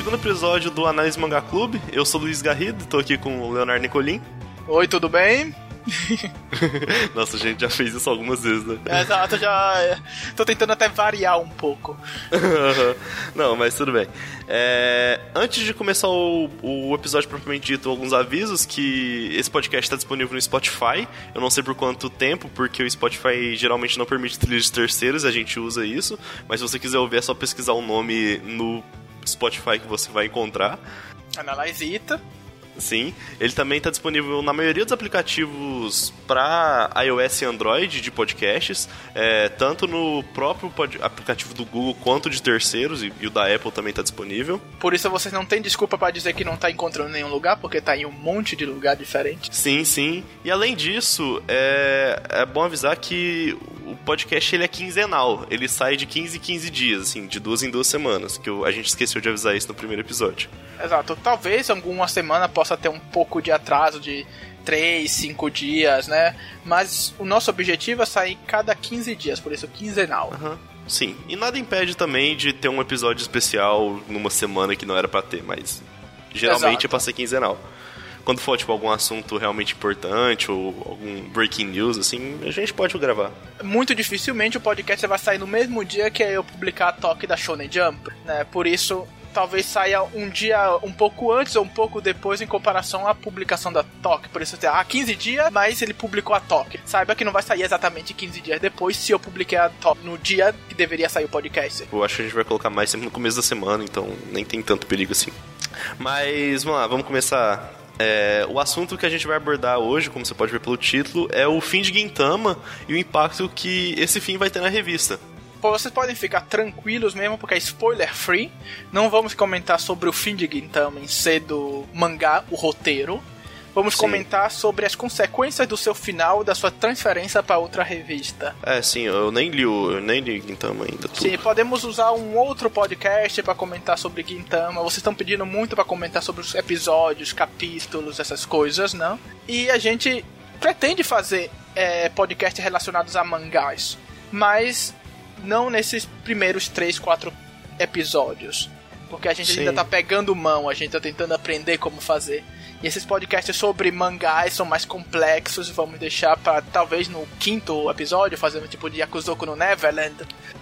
Segundo episódio do Análise Manga Clube. Eu sou Luiz Garrido, tô aqui com o Leonardo Nicolim. Oi, tudo bem? Nossa, a gente já fez isso algumas vezes, né? Exato, já. Tô tentando até variar um pouco. não, mas tudo bem. É, antes de começar o, o, episódio propriamente dito, alguns avisos que esse podcast está disponível no Spotify. Eu não sei por quanto tempo, porque o Spotify geralmente não permite trilhas de terceiros, a gente usa isso. Mas se você quiser ouvir, é só pesquisar o nome no Spotify que você vai encontrar. Analyzita. Sim, ele também está disponível na maioria dos aplicativos para iOS e Android de podcasts, é, tanto no próprio aplicativo do Google quanto de terceiros, e, e o da Apple também está disponível. Por isso vocês não têm desculpa para dizer que não está encontrando nenhum lugar, porque está em um monte de lugar diferente. Sim, sim. E além disso, é, é bom avisar que o podcast ele é quinzenal, ele sai de 15 em 15 dias, assim, de duas em duas semanas, que a gente esqueceu de avisar isso no primeiro episódio. Exato. Talvez alguma semana possa ter um pouco de atraso de 3, 5 dias, né? Mas o nosso objetivo é sair cada 15 dias, por isso quinzenal. Uhum. Sim, e nada impede também de ter um episódio especial numa semana que não era para ter, mas geralmente Exato. é pra ser quinzenal quando for, tipo, algum assunto realmente importante ou algum breaking news, assim, a gente pode gravar. Muito dificilmente o podcast vai sair no mesmo dia que eu publicar a toque da Shonen Jump, né? Por isso, talvez saia um dia um pouco antes ou um pouco depois em comparação à publicação da TOC. Por isso, há 15 dias, mas ele publicou a TOC. Saiba que não vai sair exatamente 15 dias depois se eu publiquei a TOC no dia que deveria sair o podcast. Eu acho que a gente vai colocar mais sempre no começo da semana, então nem tem tanto perigo assim. Mas vamos lá, vamos começar é, o assunto que a gente vai abordar hoje, como você pode ver pelo título, é o fim de Gintama e o impacto que esse fim vai ter na revista. Vocês podem ficar tranquilos mesmo, porque é spoiler free. Não vamos comentar sobre o fim de Gintama em ser do mangá, o roteiro. Vamos sim. comentar sobre as consequências do seu final, da sua transferência para outra revista. É, sim, eu nem li o, eu nem li Gintama ainda. Tudo. Sim, podemos usar um outro podcast para comentar sobre Gintama. Vocês estão pedindo muito para comentar sobre os episódios, capítulos, essas coisas, não? E a gente pretende fazer é, podcasts relacionados a mangás, mas não nesses primeiros 3, 4 episódios. Porque a gente Sim. ainda tá pegando mão, a gente tá tentando aprender como fazer. E esses podcasts sobre mangás são mais complexos. Vamos deixar para talvez no quinto episódio, fazendo tipo de Yakuzoku no Neverland.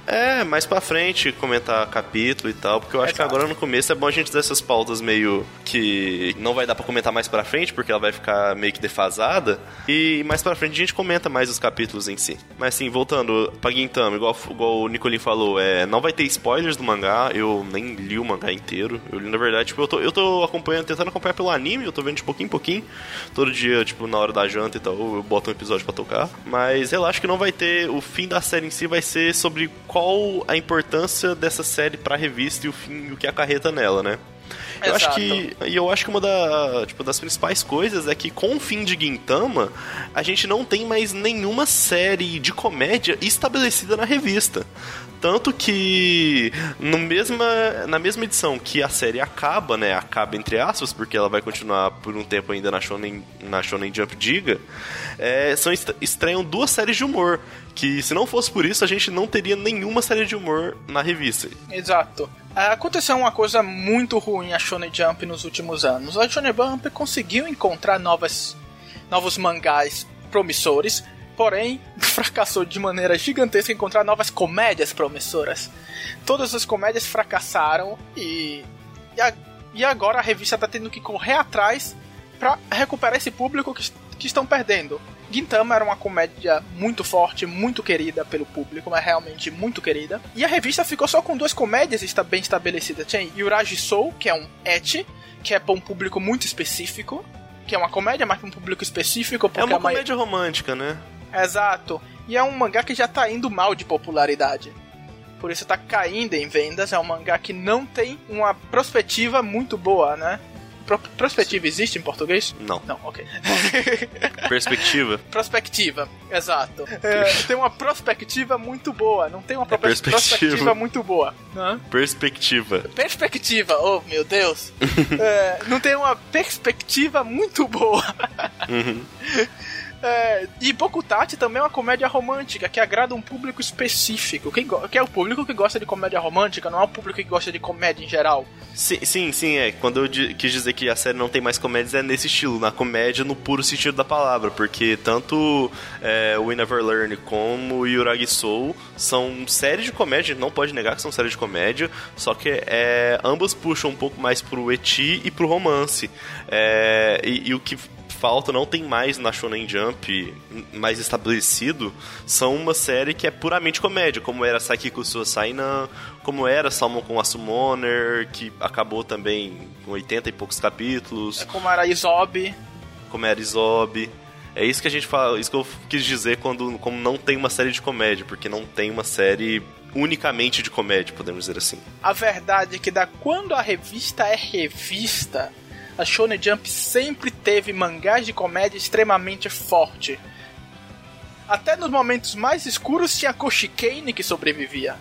É, mais pra frente comentar capítulo e tal, porque eu acho Exato. que agora no começo é bom a gente dar essas pautas meio que não vai dar para comentar mais pra frente, porque ela vai ficar meio que defasada. E mais pra frente a gente comenta mais os capítulos em si. Mas assim, voltando pra Gintama, igual, igual o Nicolin falou, é, não vai ter spoilers do mangá, eu nem li o mangá inteiro. Eu li, na verdade, tipo, eu tô, eu tô acompanhando, tentando acompanhar pelo anime, eu tô vendo de pouquinho em pouquinho. Todo dia, tipo, na hora da janta e tal, eu boto um episódio para tocar. Mas relaxa que não vai ter. O fim da série em si vai ser sobre qual a importância dessa série pra revista e o fim, o que acarreta nela, né? Eu Exato. acho que. E eu acho que uma da, tipo, das principais coisas é que com o fim de Gintama, a gente não tem mais nenhuma série de comédia estabelecida na revista. Tanto que no mesma, na mesma edição que a série acaba, né? Acaba entre aspas, porque ela vai continuar por um tempo ainda na Shonen, na Shonen Jump Diga. É, são, estreiam duas séries de humor. Que se não fosse por isso, a gente não teria nenhuma série de humor na revista. Exato. É, aconteceu uma coisa muito ruim a Shonen Jump nos últimos anos. A Shonen Jump conseguiu encontrar novas, novos mangás promissores, porém fracassou de maneira gigantesca em encontrar novas comédias promissoras. Todas as comédias fracassaram e, e, a, e agora a revista está tendo que correr atrás para recuperar esse público que, que estão perdendo. Gintama era uma comédia muito forte, muito querida pelo público, mas realmente muito querida. E a revista ficou só com duas comédias bem estabelecidas. Tem Yuraji Soul, que é um et, que é para um público muito específico, que é uma comédia, mas para um público específico. é uma comédia romântica, né? Exato. E é um mangá que já tá indo mal de popularidade. Por isso tá caindo em vendas. É um mangá que não tem uma perspectiva muito boa, né? Pro perspectiva existe em português? Não. Não, ok. Perspectiva? Prospectiva, exato. É, tem uma perspectiva muito boa, não tem uma é perspectiva. muito boa. Hã? Perspectiva. Perspectiva, oh meu Deus. é, não tem uma perspectiva muito boa. Uhum. É, e Bokutachi também é uma comédia romântica que agrada um público específico. Quem que é o público que gosta de comédia romântica, não é o público que gosta de comédia em geral. Sim, sim, sim, é. Quando eu quis dizer que a série não tem mais comédias, é nesse estilo, na comédia no puro sentido da palavra, porque tanto é, We Never Learn como Yuragi Soul são séries de comédia, não pode negar que são séries de comédia, só que é, ambas puxam um pouco mais pro eti e pro romance. É, e, e o que falta, não tem mais na Shonen Jump mais estabelecido, são uma série que é puramente comédia, como era Saikiko Sainan, como era Salmon com a Summoner, que acabou também com 80 e poucos capítulos. É como era Isob. Como era Isob. É isso que a gente fala, isso que eu quis dizer quando como não tem uma série de comédia, porque não tem uma série unicamente de comédia, podemos dizer assim. A verdade é que da quando a revista é revista, a Shonen Jump sempre teve mangás de comédia extremamente forte. Até nos momentos mais escuros tinha Koshikane que sobrevivia,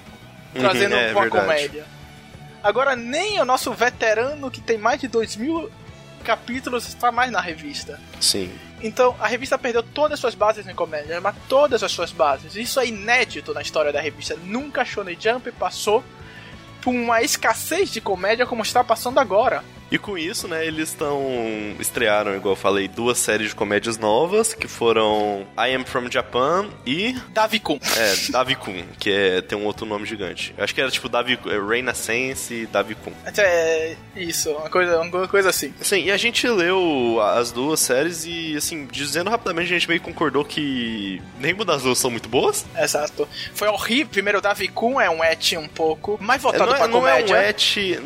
uhum, trazendo é, uma verdade. comédia. Agora nem o nosso veterano que tem mais de dois mil capítulos está mais na revista. Sim. Então a revista perdeu todas as suas bases em comédia, mas todas as suas bases. Isso é inédito na história da revista. Nunca a Shonen Jump passou por uma escassez de comédia como está passando agora. E com isso, né, eles estão estrearam, igual eu falei, duas séries de comédias novas, que foram I Am From Japan e Davi-kun. É, Davi-kun, que é, tem um outro nome gigante. Eu acho que era tipo Davi, é, Renaissance e Davi-kun. É, isso, uma coisa, uma coisa assim. Sim, e a gente leu as duas séries e, assim, dizendo rapidamente, a gente meio concordou que nenhuma das duas são muito boas. Exato. Foi horrível. Primeiro, o Davi-kun é um et um pouco mais voltado é, não, é, pra não comédia. Não é um et,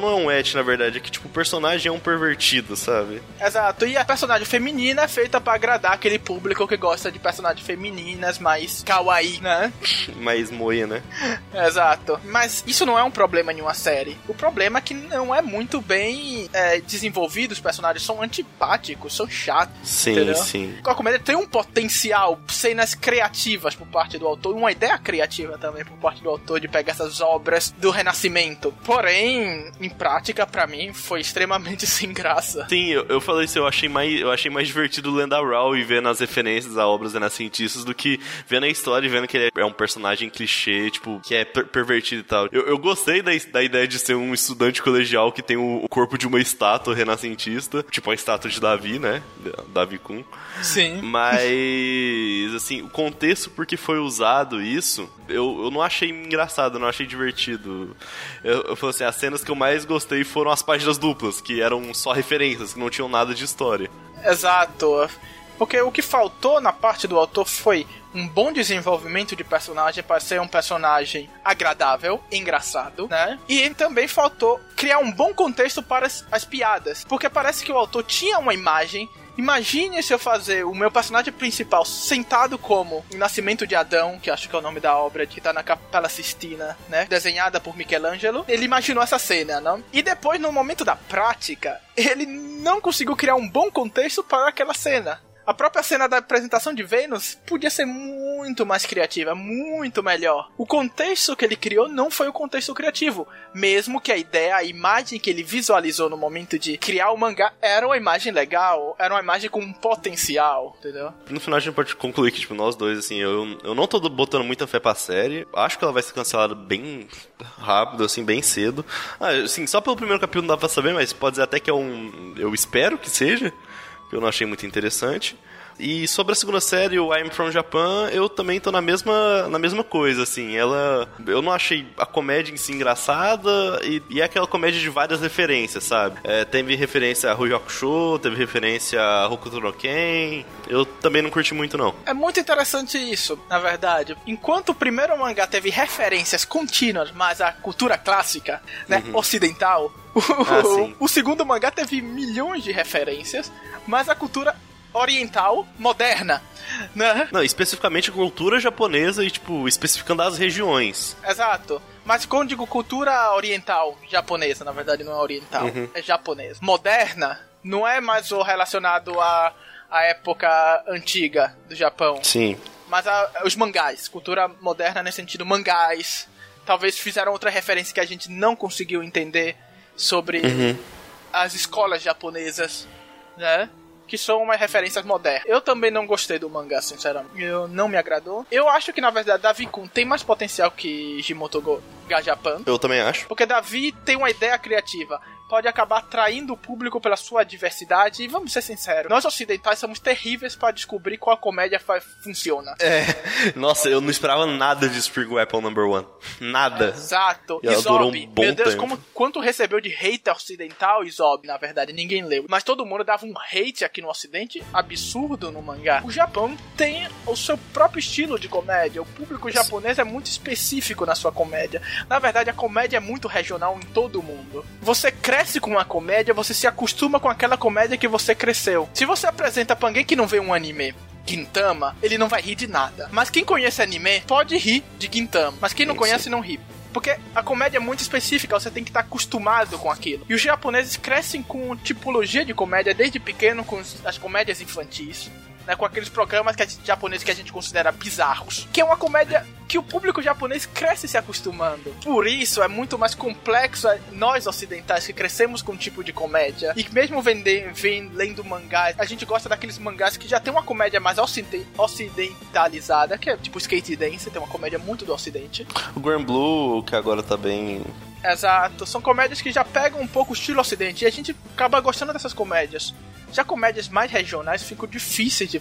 não é um et, na verdade, é que, tipo, tipo, o personagem é um pervertido, sabe? Exato. E a personagem feminina é feita para agradar aquele público que gosta de personagens femininas mais kawaii, né? mais moia, né? Exato. Mas isso não é um problema em uma série. O problema é que não é muito bem é, desenvolvido, os personagens são antipáticos, são chatos. Sim, entendeu? sim. A comédia tem um potencial, cenas criativas por parte do autor, uma ideia criativa também por parte do autor de pegar essas obras do Renascimento. Porém, em prática, para mim, foi extremamente sem graça. Sim, eu, eu falei isso, eu achei mais, eu achei mais divertido lendo a Raw e vendo as referências a obras renascentistas do que vendo a história e vendo que ele é um personagem clichê, tipo, que é per pervertido e tal. Eu, eu gostei da, da ideia de ser um estudante colegial que tem o, o corpo de uma estátua renascentista, tipo a estátua de Davi, né? Davi Kun. Sim. Mas, assim, o contexto por que foi usado isso, eu, eu não achei engraçado, eu não achei divertido. Eu, eu falei assim, as cenas que eu mais gostei foram as páginas duplas, que eram só referências, que não tinham nada de história. Exato. Porque o que faltou na parte do autor foi um bom desenvolvimento de personagem para ser um personagem agradável, engraçado, né? E também faltou criar um bom contexto para as, as piadas, porque parece que o autor tinha uma imagem Imagine se eu fazer o meu personagem principal sentado como em Nascimento de Adão, que acho que é o nome da obra, que tá na Capela Sistina, né? Desenhada por Michelangelo. Ele imaginou essa cena, não? E depois, no momento da prática, ele não conseguiu criar um bom contexto para aquela cena. A própria cena da apresentação de Vênus podia ser muito mais criativa, muito melhor. O contexto que ele criou não foi o contexto criativo, mesmo que a ideia, a imagem que ele visualizou no momento de criar o mangá era uma imagem legal, era uma imagem com potencial, entendeu? No final a gente pode concluir que, tipo, nós dois, assim, eu, eu não tô botando muita fé pra série, acho que ela vai ser cancelada bem rápido, assim, bem cedo. Ah, assim, só pelo primeiro capítulo não dá pra saber, mas pode dizer até que é um... eu espero que seja eu não achei muito interessante. E sobre a segunda série, o I'm From Japan, eu também tô na mesma, na mesma coisa, assim. Ela. Eu não achei a comédia em si engraçada e, e é aquela comédia de várias referências, sabe? É, teve referência a Ru Show, teve referência a Hokuto no Ken. Eu também não curti muito, não. É muito interessante isso, na verdade. Enquanto o primeiro mangá teve referências contínuas, mas a cultura clássica, né, uhum. ocidental, ah, o segundo mangá teve milhões de referências, mas a cultura oriental moderna. Né? Não, especificamente cultura japonesa e, tipo, especificando as regiões. Exato. Mas quando digo cultura oriental, japonesa, na verdade não é oriental, uhum. é japonesa. Moderna, não é mais o relacionado à, à época antiga do Japão. Sim. Mas a, os mangás, cultura moderna nesse sentido, mangás. Talvez fizeram outra referência que a gente não conseguiu entender sobre uhum. as escolas japonesas, né? que são umas referências modernas. Eu também não gostei do mangá, sinceramente. Eu não me agradou. Eu acho que, na verdade, Davi Kun tem mais potencial que Jimoto Gajapan. Eu também acho. Porque Davi tem uma ideia criativa pode acabar atraindo o público pela sua diversidade. E vamos ser sinceros, nós ocidentais somos terríveis para descobrir qual comédia funciona. É, nossa, eu não esperava nada de Spring Apple Number One. Nada. Exato. E Isob, um meu Deus, tempo. como, quanto recebeu de hate ocidental, Isob, na verdade, ninguém leu. Mas todo mundo dava um hate aqui no ocidente absurdo no mangá. O Japão tem o seu próprio estilo de comédia. O público japonês é muito específico na sua comédia. Na verdade, a comédia é muito regional em todo o mundo. Você cresce cresce com uma comédia, você se acostuma com aquela comédia que você cresceu. Se você apresenta pra alguém que não vê um anime Gintama, ele não vai rir de nada. Mas quem conhece anime pode rir de Gintama. Mas quem não conhece não ri. Porque a comédia é muito específica, você tem que estar acostumado com aquilo. E os japoneses crescem com tipologia de comédia desde pequeno, com as comédias infantis né, com aqueles programas que gente, japoneses que a gente considera bizarros, que é uma comédia que o público japonês cresce se acostumando. Por isso é muito mais complexo é, nós ocidentais que crescemos com um tipo de comédia e mesmo vender, vem lendo mangás, a gente gosta daqueles mangás que já tem uma comédia mais ocidentalizada, que é tipo Skate Dance, tem uma comédia muito do ocidente. O Grand Blue, que agora tá bem Exato, são comédias que já pegam um pouco o estilo ocidente e a gente acaba gostando dessas comédias. Já comédias mais regionais ficam difíceis de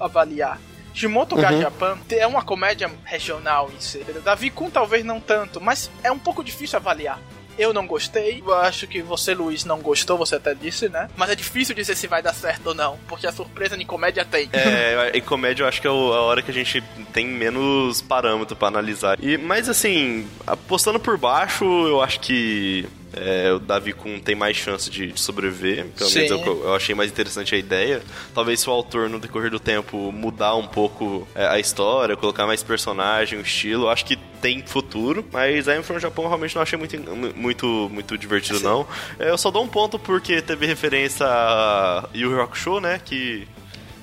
avaliar. Shimoto uhum. Japan é uma comédia regional em si. Davi Kun talvez não tanto, mas é um pouco difícil avaliar. Eu não gostei. Eu acho que você, Luiz, não gostou, você até disse, né? Mas é difícil dizer se vai dar certo ou não, porque a surpresa em comédia tem. É, em comédia eu acho que é a hora que a gente tem menos parâmetro para analisar. E, mas assim, apostando por baixo, eu acho que é, o Davi Kun tem mais chance de, de sobreviver. Pelo Sim. menos eu, eu, achei mais interessante a ideia. Talvez se o autor, no decorrer do tempo, mudar um pouco é, a história, colocar mais personagem, o estilo, acho que tem futuro. Mas a From Japão realmente não achei muito, muito, muito divertido, Sim. não. É, eu só dou um ponto porque teve referência a Yu Rock Show, né? Que,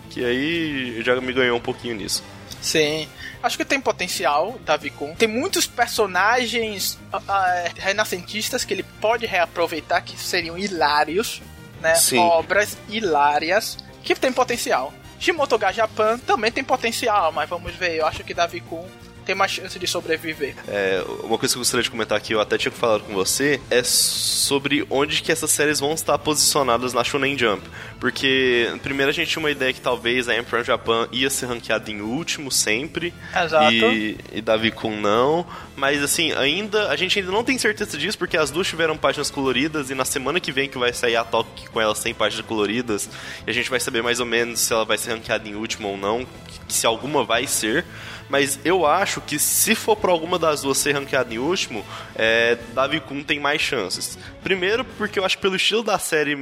que aí já me ganhou um pouquinho nisso. Sim. Acho que tem potencial, Davi Kun. Tem muitos personagens uh, uh, renascentistas que ele pode reaproveitar que seriam hilários, né? Sim. Obras hilárias que tem potencial. Shimoto Japan também tem potencial, mas vamos ver. Eu acho que Davi Kun tem mais chance de sobreviver. É, uma coisa que eu gostaria de comentar aqui, eu até tinha falado com você, é sobre onde que essas séries vão estar posicionadas na Shonen Jump. Porque, primeiro a gente tinha uma ideia que talvez a Emperor Japan ia ser ranqueada em último sempre. Exato. E, e Davi Kun não. Mas, assim, ainda, a gente ainda não tem certeza disso, porque as duas tiveram páginas coloridas e na semana que vem que vai sair a Talk com elas sem páginas coloridas, e a gente vai saber mais ou menos se ela vai ser ranqueada em último ou não, se alguma vai ser mas eu acho que se for para alguma das duas ser ranqueada em último, é, Davi Kun tem mais chances. Primeiro, porque eu acho que pelo estilo da série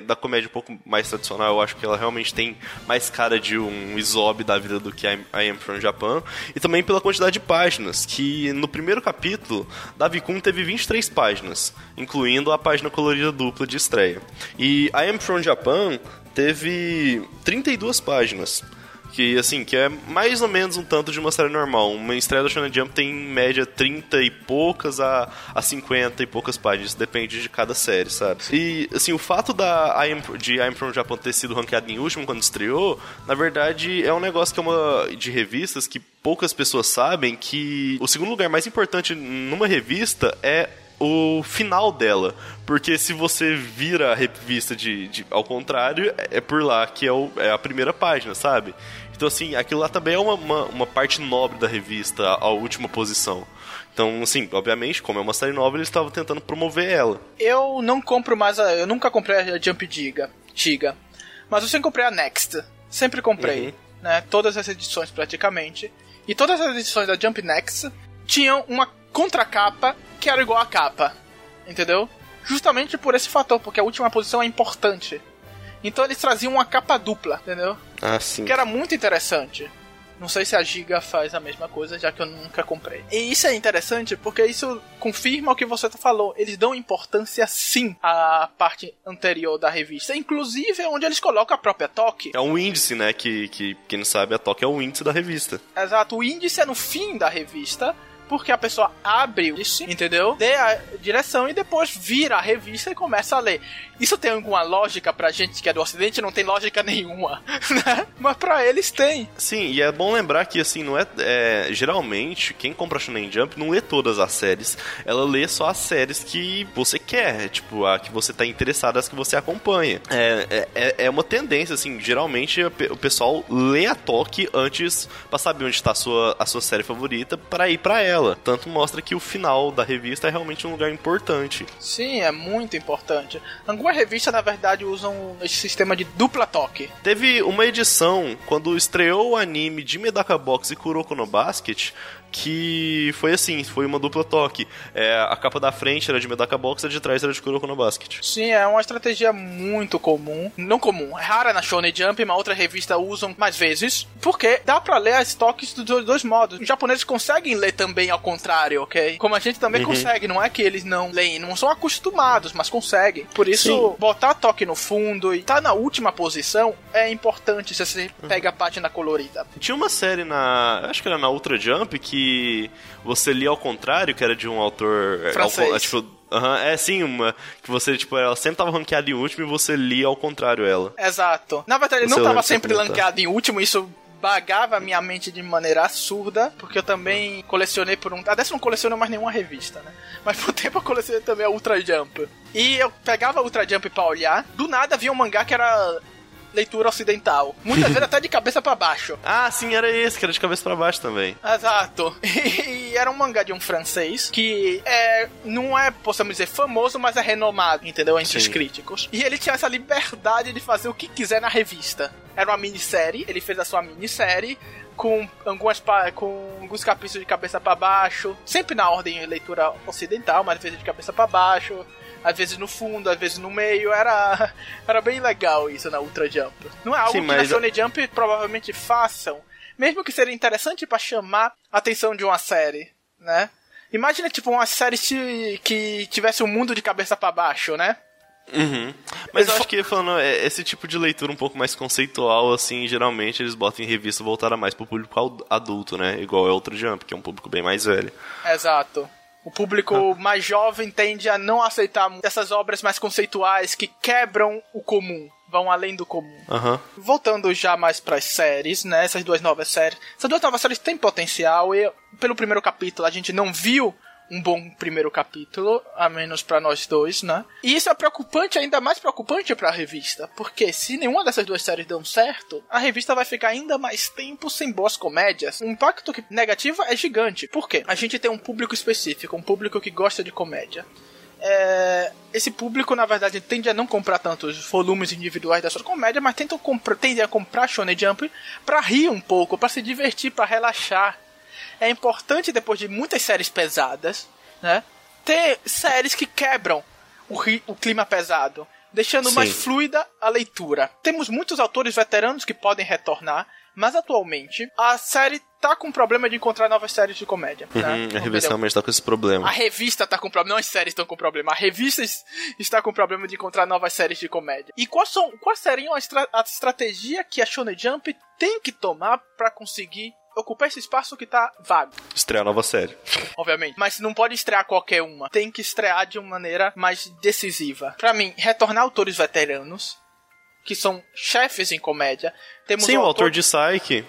da comédia um pouco mais tradicional, eu acho que ela realmente tem mais cara de um Isob da vida do que I Am From Japan. E também pela quantidade de páginas, que no primeiro capítulo, Davi Kun teve 23 páginas, incluindo a página colorida dupla de estreia. E I Am From Japan teve 32 páginas. Que, assim, que é mais ou menos um tanto de uma série normal. Uma estreia da Shonen Jump tem, em média, 30 e poucas a, a 50 e poucas páginas. Depende de cada série, sabe? E, assim, o fato da I'm, de I'm From Japan ter sido ranqueado em último quando estreou, na verdade, é um negócio que é uma... de revistas que poucas pessoas sabem que o segundo lugar mais importante numa revista é o final dela. Porque se você vira a revista de, de ao contrário, é, por lá que é, o, é, a primeira página, sabe? Então, assim, aquilo lá também é uma, uma, uma, parte nobre da revista, a última posição. Então, assim, obviamente, como é uma série nova, eles estavam tentando promover ela. Eu não compro mais a. Eu nunca comprei a Jump Giga. Giga. Mas eu sempre comprei a Next. Sempre comprei. Uhum. Né? Todas as edições praticamente. E todas as edições da Jump Next tinham uma contracapa que era igual a capa. Entendeu? Justamente por esse fator, porque a última posição é importante. Então eles traziam uma capa dupla, entendeu? Ah, sim. Que era muito interessante. Não sei se a Giga faz a mesma coisa, já que eu nunca comprei. E isso é interessante porque isso confirma o que você falou. Eles dão importância sim à parte anterior da revista. Inclusive é onde eles colocam a própria Toque. É um índice, né? Que, que quem não sabe, a Toque é o índice da revista. Exato. O índice é no fim da revista porque a pessoa abre isso, entendeu? Dê a direção e depois vira a revista e começa a ler. Isso tem alguma lógica pra gente que é do ocidente? Não tem lógica nenhuma, né? Mas pra eles tem. Sim, e é bom lembrar que, assim, não é, é geralmente, quem compra Shonen Jump não lê todas as séries. Ela lê só as séries que você quer, tipo, a que você tá interessado, as que você acompanha. É, é, é uma tendência, assim, geralmente o pessoal lê a toque antes pra saber onde tá a sua, a sua série favorita para ir para ela. Tanto mostra que o final da revista é realmente um lugar importante. Sim, é muito importante. Algumas revistas, na verdade, usam esse sistema de dupla toque. Teve uma edição, quando estreou o anime de Medaka Box e Kuroko no Basket, que foi assim, foi uma dupla toque. É, a capa da frente era de Medaka Box, a de trás era de Kuroko no Basket. Sim, é uma estratégia muito comum. Não comum, é rara na Shonen Jump, uma outra revista usam mais vezes. Porque dá pra ler as toques dos dois modos. Os japoneses conseguem ler também ao contrário, ok? Como a gente também uhum. consegue, não é que eles não leem, não são acostumados, mas conseguem. Por isso, Sim. botar toque no fundo e tá na última posição é importante se você pega a página colorida. Tinha uma série na. Acho que era na Ultra Jump que que você lia ao contrário, que era de um autor. É, Francês. Ao, tipo, uhum, é sim, uma. Que você, tipo, ela sempre tava ranqueada em último e você lia ao contrário ela. Exato. Na verdade, ele não tava sempre ranqueada em último, isso bagava a minha mente de maneira absurda, porque eu também colecionei por um. Até não coleciono mais nenhuma revista, né? Mas por um tempo eu colecionei também a Ultra Jump. E eu pegava a Ultra Jump pra olhar, do nada via um mangá que era leitura ocidental. Muitas vezes até de cabeça para baixo. Ah, sim, era esse, que era de cabeça para baixo também. Exato. E era um mangá de um francês que é, não é, possamos dizer, famoso, mas é renomado, entendeu? Entre sim. os críticos. E ele tinha essa liberdade de fazer o que quiser na revista. Era uma minissérie, ele fez a sua minissérie com algumas com alguns capítulos de cabeça para baixo, sempre na ordem de leitura ocidental, mas às vezes de cabeça para baixo às vezes no fundo, às vezes no meio. Era, era bem legal isso na Ultra Jump. Não é algo Sim, que mas... na Shonen Jump provavelmente façam, mesmo que seria interessante para chamar a atenção de uma série, né? Imagina, tipo, uma série que tivesse um mundo de cabeça para baixo, né? Uhum. Mas eu acho que, falando, é, esse tipo de leitura um pouco mais conceitual, assim, geralmente eles botam em revista voltada mais pro público adulto, né? Igual é Ultra Jump, que é um público bem mais velho. Exato. O público ah. mais jovem tende a não aceitar essas obras mais conceituais que quebram o comum vão além do comum. Uhum. Voltando já mais para as séries, né? Essas duas novas séries. Essas duas novas séries têm potencial e pelo primeiro capítulo a gente não viu um bom primeiro capítulo, a menos para nós dois, né? E isso é preocupante, ainda mais preocupante para a revista, porque se nenhuma dessas duas séries dão certo, a revista vai ficar ainda mais tempo sem boas comédias. O impacto negativo é gigante. Por quê? A gente tem um público específico, um público que gosta de comédia. É, esse público, na verdade, tende a não comprar tantos volumes individuais dessas comédias, mas tentam tende a comprar Shonen Jump para rir um pouco, para se divertir, para relaxar é importante, depois de muitas séries pesadas, né? Ter séries que quebram o, o clima pesado, deixando Sim. mais fluida a leitura. Temos muitos autores veteranos que podem retornar, mas atualmente a série tá com problema de encontrar novas séries de comédia. Né? Uhum, a revista realmente tá com esse problema. A revista tá com problema, não as séries estão com problema. A revista está com problema de encontrar novas séries de comédia. E quais são, quais seriam a, estra a estratégia que a Shonen Jump tem que tomar para conseguir ocupar esse espaço que tá vago. Estrear nova série. Obviamente. Mas não pode estrear qualquer uma. Tem que estrear de uma maneira mais decisiva. Para mim, retornar autores veteranos, que são chefes em comédia. Temos Sim, o autor, autor de Psyche.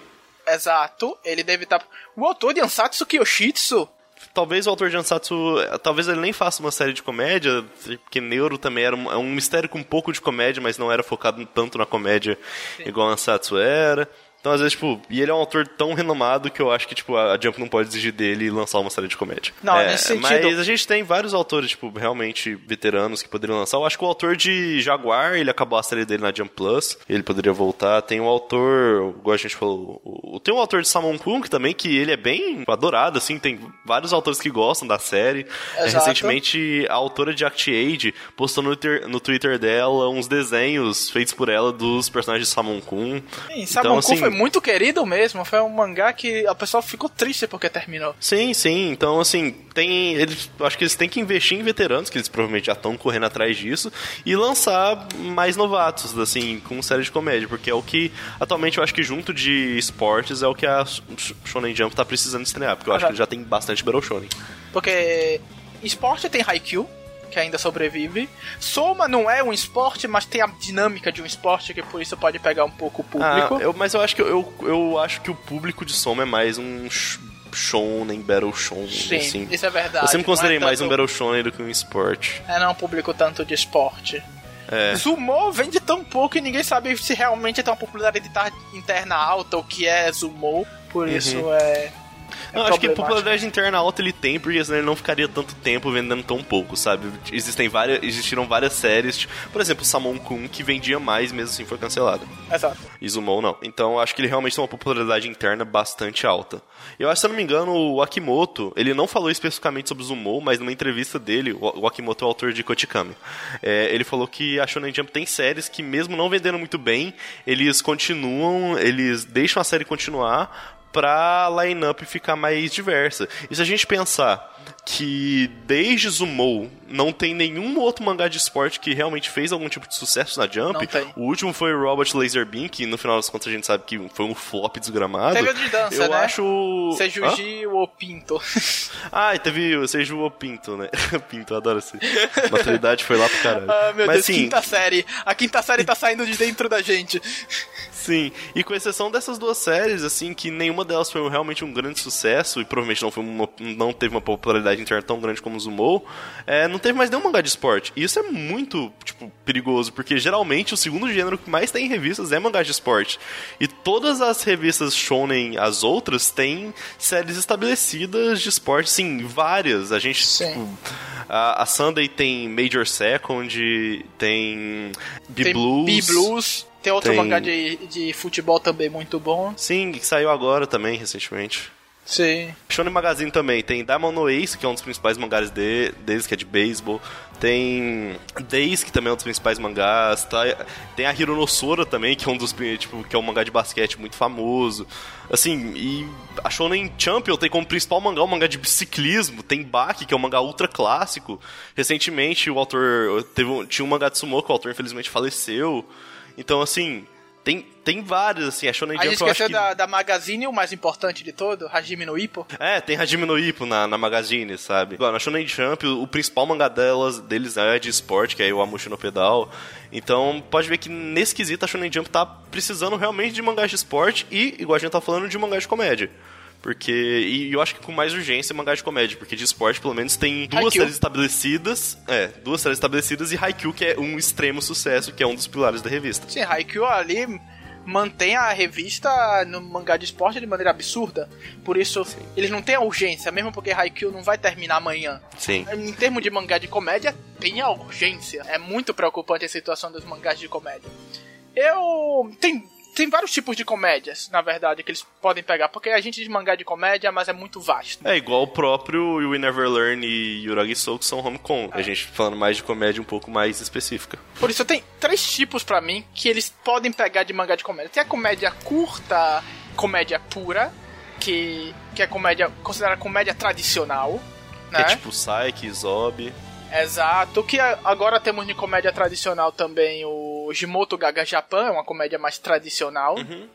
Exato. Ele deve estar. Tá... O autor de Ansatsu Kyoshitsu talvez o autor de Ansatsu, talvez ele nem faça uma série de comédia, porque Neuro também era um, é um mistério com um pouco de comédia, mas não era focado tanto na comédia Sim. igual Ansatsu era. Então, às vezes, tipo, e ele é um autor tão renomado que eu acho que, tipo, a Jump não pode exigir dele lançar uma série de comédia. Não, é, nesse sentido... Mas a gente tem vários autores, tipo, realmente veteranos que poderiam lançar. Eu acho que o autor de Jaguar, ele acabou a série dele na Jump Plus, ele poderia voltar. Tem um autor, igual a gente falou, o, tem um autor de Samon Kung também, que ele é bem adorado, assim, tem vários autores que gostam da série. É, recentemente, a autora de Act Age postou no Twitter, no Twitter dela uns desenhos feitos por ela dos personagens de Samon Kun. Sim, então, Samon assim, foi foi muito querido mesmo. Foi um mangá que a pessoa ficou triste porque terminou. Sim, sim. Então, assim, tem. Eles, acho que eles têm que investir em veteranos, que eles provavelmente já estão correndo atrás disso, e lançar mais novatos, assim, com série de comédia, porque é o que atualmente eu acho que junto de esportes é o que a Shonen Jump tá precisando estrear, porque eu acho que já tem bastante Battle Shonen. Porque esporte tem Haikyuu, que ainda sobrevive. Soma não é um esporte, mas tem a dinâmica de um esporte, que por isso pode pegar um pouco o público. Ah, eu, mas eu acho que eu, eu acho que o público de Soma é mais um shonen, battle shonen, Sim, assim. isso é verdade. Eu sempre considerei é mais tanto... um battle shonen do que um esporte. É, não é um público tanto de esporte. É. Zumo vende tão pouco e ninguém sabe se realmente tem uma popularidade interna alta ou que é Zumo. Por Uhum. isso é. É Não, acho que popularidade interna alta ele tem, porque senão ele não ficaria tanto tempo vendendo tão pouco, sabe? Existem várias, existiram várias séries, tipo, por exemplo, Samon Kun, que vendia mais, mesmo assim foi cancelado. Exato. Izumou não. Então acho que ele realmente tem uma popularidade interna bastante alta. Eu acho, se eu não me engano, o Akimoto, ele não falou especificamente sobre Zumou, mas numa entrevista dele, o o Akimoto é o autor de Kotikami, é, ele falou que a Shonen Jump tem séries que mesmo não vendendo muito bem, eles continuam, eles deixam a série continuar pra line-up ficar mais diversa. E se a gente pensar que desde Zumou não tem nenhum outro mangá de esporte que realmente fez algum tipo de sucesso na Jump, o último foi o Robot Laser Beam, que no final das contas a gente sabe que foi um flop desgramado. Teve de dança, Eu né? acho. Sejuji o Pinto. Ah, e teve o Seju o Pinto, né? Pinto, eu adoro esse. Maturidade foi lá pro caralho. ah, meu Mas Deus, sim, quinta série. A quinta série tá saindo de dentro da gente. Sim, e com exceção dessas duas séries, assim, que nenhuma delas foi realmente um grande sucesso, e provavelmente não, foi uma, não teve uma popularidade interna tão grande como o Zumou, é, não teve mais nenhum mangá de esporte. E isso é muito, tipo, perigoso, porque geralmente o segundo gênero que mais tem em revistas é mangá de esporte. E todas as revistas shonen, as outras, têm séries estabelecidas de esporte, sim, várias. A gente, Sim. tipo, a, a Sunday tem Major Second, tem Tem B-Blues. B-Blues. Tem outro Tem- mangá de, de futebol também muito bom. Sim, que saiu agora também, recentemente. Sim. Shonen Magazine também tem Diamond no Ace, que é um dos principais mangás de, deles, que é de beisebol. Tem Days, que também é um dos principais mangás. Tá? Tem a Hiro no Sora também, que é um dos tipo, que é um mangá de basquete muito famoso. Assim, e a Shonen Champion tem como principal mangá um mangá de ciclismo. Tem Baki, que é um mangá ultra clássico. Recentemente o autor teve tinha um mangá de sumo que o autor infelizmente faleceu. Então, assim, tem, tem vários, assim, a Shonen A gente Jump eu acho esqueceu que... da, da Magazine, o mais importante de todo, Hajime no Ippo. É, tem Hajime no Ippo na, na Magazine, sabe? Agora, na Shonen Jump, o, o principal mangá delas, deles é de esporte, que é o Amushi no Pedal. Então, pode ver que nesse quesito a Shonen Jump tá precisando realmente de mangás de esporte e, igual a gente tá falando, de mangás de comédia. Porque, e eu acho que com mais urgência mangá de comédia, porque de esporte pelo menos tem duas Haikyuu. séries estabelecidas, é, duas séries estabelecidas e Haikyuu que é um extremo sucesso, que é um dos pilares da revista. Sim, Haikyuu ali mantém a revista no mangá de esporte de maneira absurda. Por isso, eles não têm a urgência, mesmo porque Haikyuu não vai terminar amanhã. Sim. Em termos de mangá de comédia, tem a urgência. É muito preocupante a situação dos mangás de comédia. Eu. Tem, tem vários tipos de comédias, na verdade, que eles podem pegar, porque a gente diz mangá de comédia, mas é muito vasto. É igual o próprio You Never Learn e Yuragi Soul, que são Homecom. A gente falando mais de comédia um pouco mais específica. Por isso, tem três tipos pra mim que eles podem pegar de mangá de comédia. Tem a comédia curta, comédia pura, que, que é comédia considerada comédia tradicional. Que Né? é tipo Psyche, Zob. Exato. Que agora temos de comédia tradicional também o Jimoto Gaga Japan, é uma comédia mais tradicional. Uhum.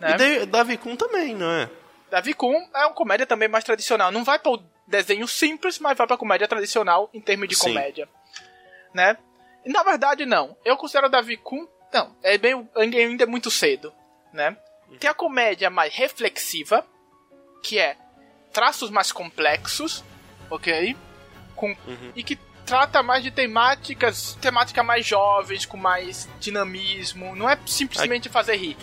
Né? E Davi Kun também, não é? Davi Kun é uma comédia também mais tradicional. Não vai para o desenho simples, mas vai para comédia tradicional em termos de Sim. comédia. Né? E, na verdade, não. Eu considero Davi Kun. Não, é bem, ainda é muito cedo. Né? Tem a comédia mais reflexiva, que é traços mais complexos, ok? Com, E que trata mais de temáticas, temática mais jovens, com mais dinamismo. Não é simplesmente fazer rir.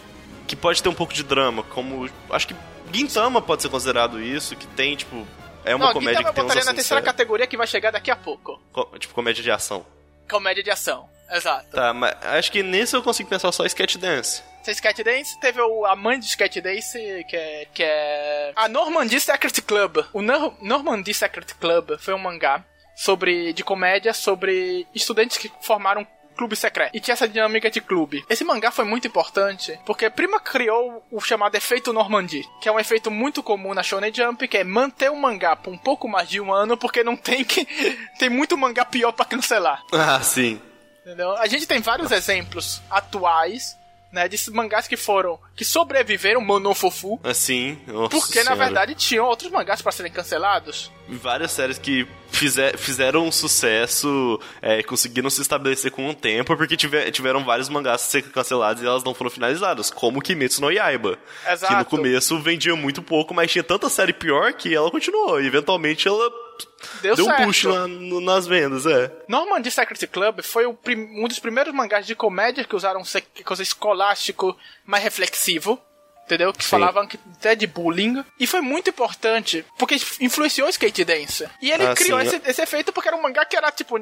Que pode ter um pouco de drama, como. Acho que Gintama pode ser considerado isso, que tem, tipo. É uma Não, comédia Gintama que tem uns botaria na assuntos terceira categoria que vai chegar daqui a pouco. Co- Tipo, comédia de ação. Comédia de ação, exato. Tá, mas acho que nesse eu consigo pensar só Sketch Dance. Tem Sketch Dance, teve o, a mãe de Sketch Dance, que é, que é a Normandy Secret Club. O Nor Normandy Secret Club foi um mangá sobre de comédia sobre estudantes que formaram clube secreto. E tinha essa dinâmica de clube. Esse mangá foi muito importante porque Prima criou o chamado efeito Normandy, que é um efeito muito comum na Shonen Jump, que é manter o mangá por um pouco mais de um ano porque não tem que tem muito mangá pior para cancelar. Ah, sim. Entendeu? A gente tem vários exemplos atuais né, de mangás que foram, que sobreviveram Monofofu. Assim, nossa Porque, senhora. na verdade, tinham outros mangás para serem cancelados. Várias séries que fizer, fizeram um sucesso, é, conseguiram se estabelecer com o tempo, porque tiver, tiveram vários mangás ser cancelados e elas não foram finalizadas, como Kimetsu no Yaiba. Exato. Que no começo vendia muito pouco, mas tinha tanta série pior que ela continuou. E eventualmente ela Deu, deu um push na- no- nas vendas, é. Normandy Secret Club foi prim- um dos primeiros mangás de comédia que usaram se- coisa escolástico mais reflexivo. Entendeu? Que Sim. falavam que, até de bullying. E foi muito importante, porque influenciou o skate dance. E ele Ah, criou sim. esse, esse efeito porque era um mangá que era tipo.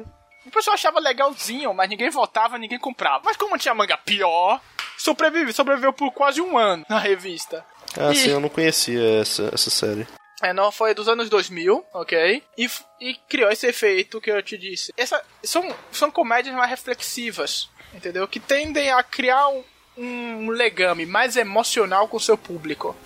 O pessoal achava legalzinho, mas ninguém votava, ninguém comprava. Mas como tinha mangá pior, sobreviveu, sobreviveu por quase um ano na revista. Ah, E- sim, eu não conhecia essa, essa série. É, não, foi dos anos 2000, ok? E, e criou esse efeito que eu te disse. Essa, são, são comédias mais reflexivas, entendeu? Que tendem a criar um, um legame mais emocional com o seu público.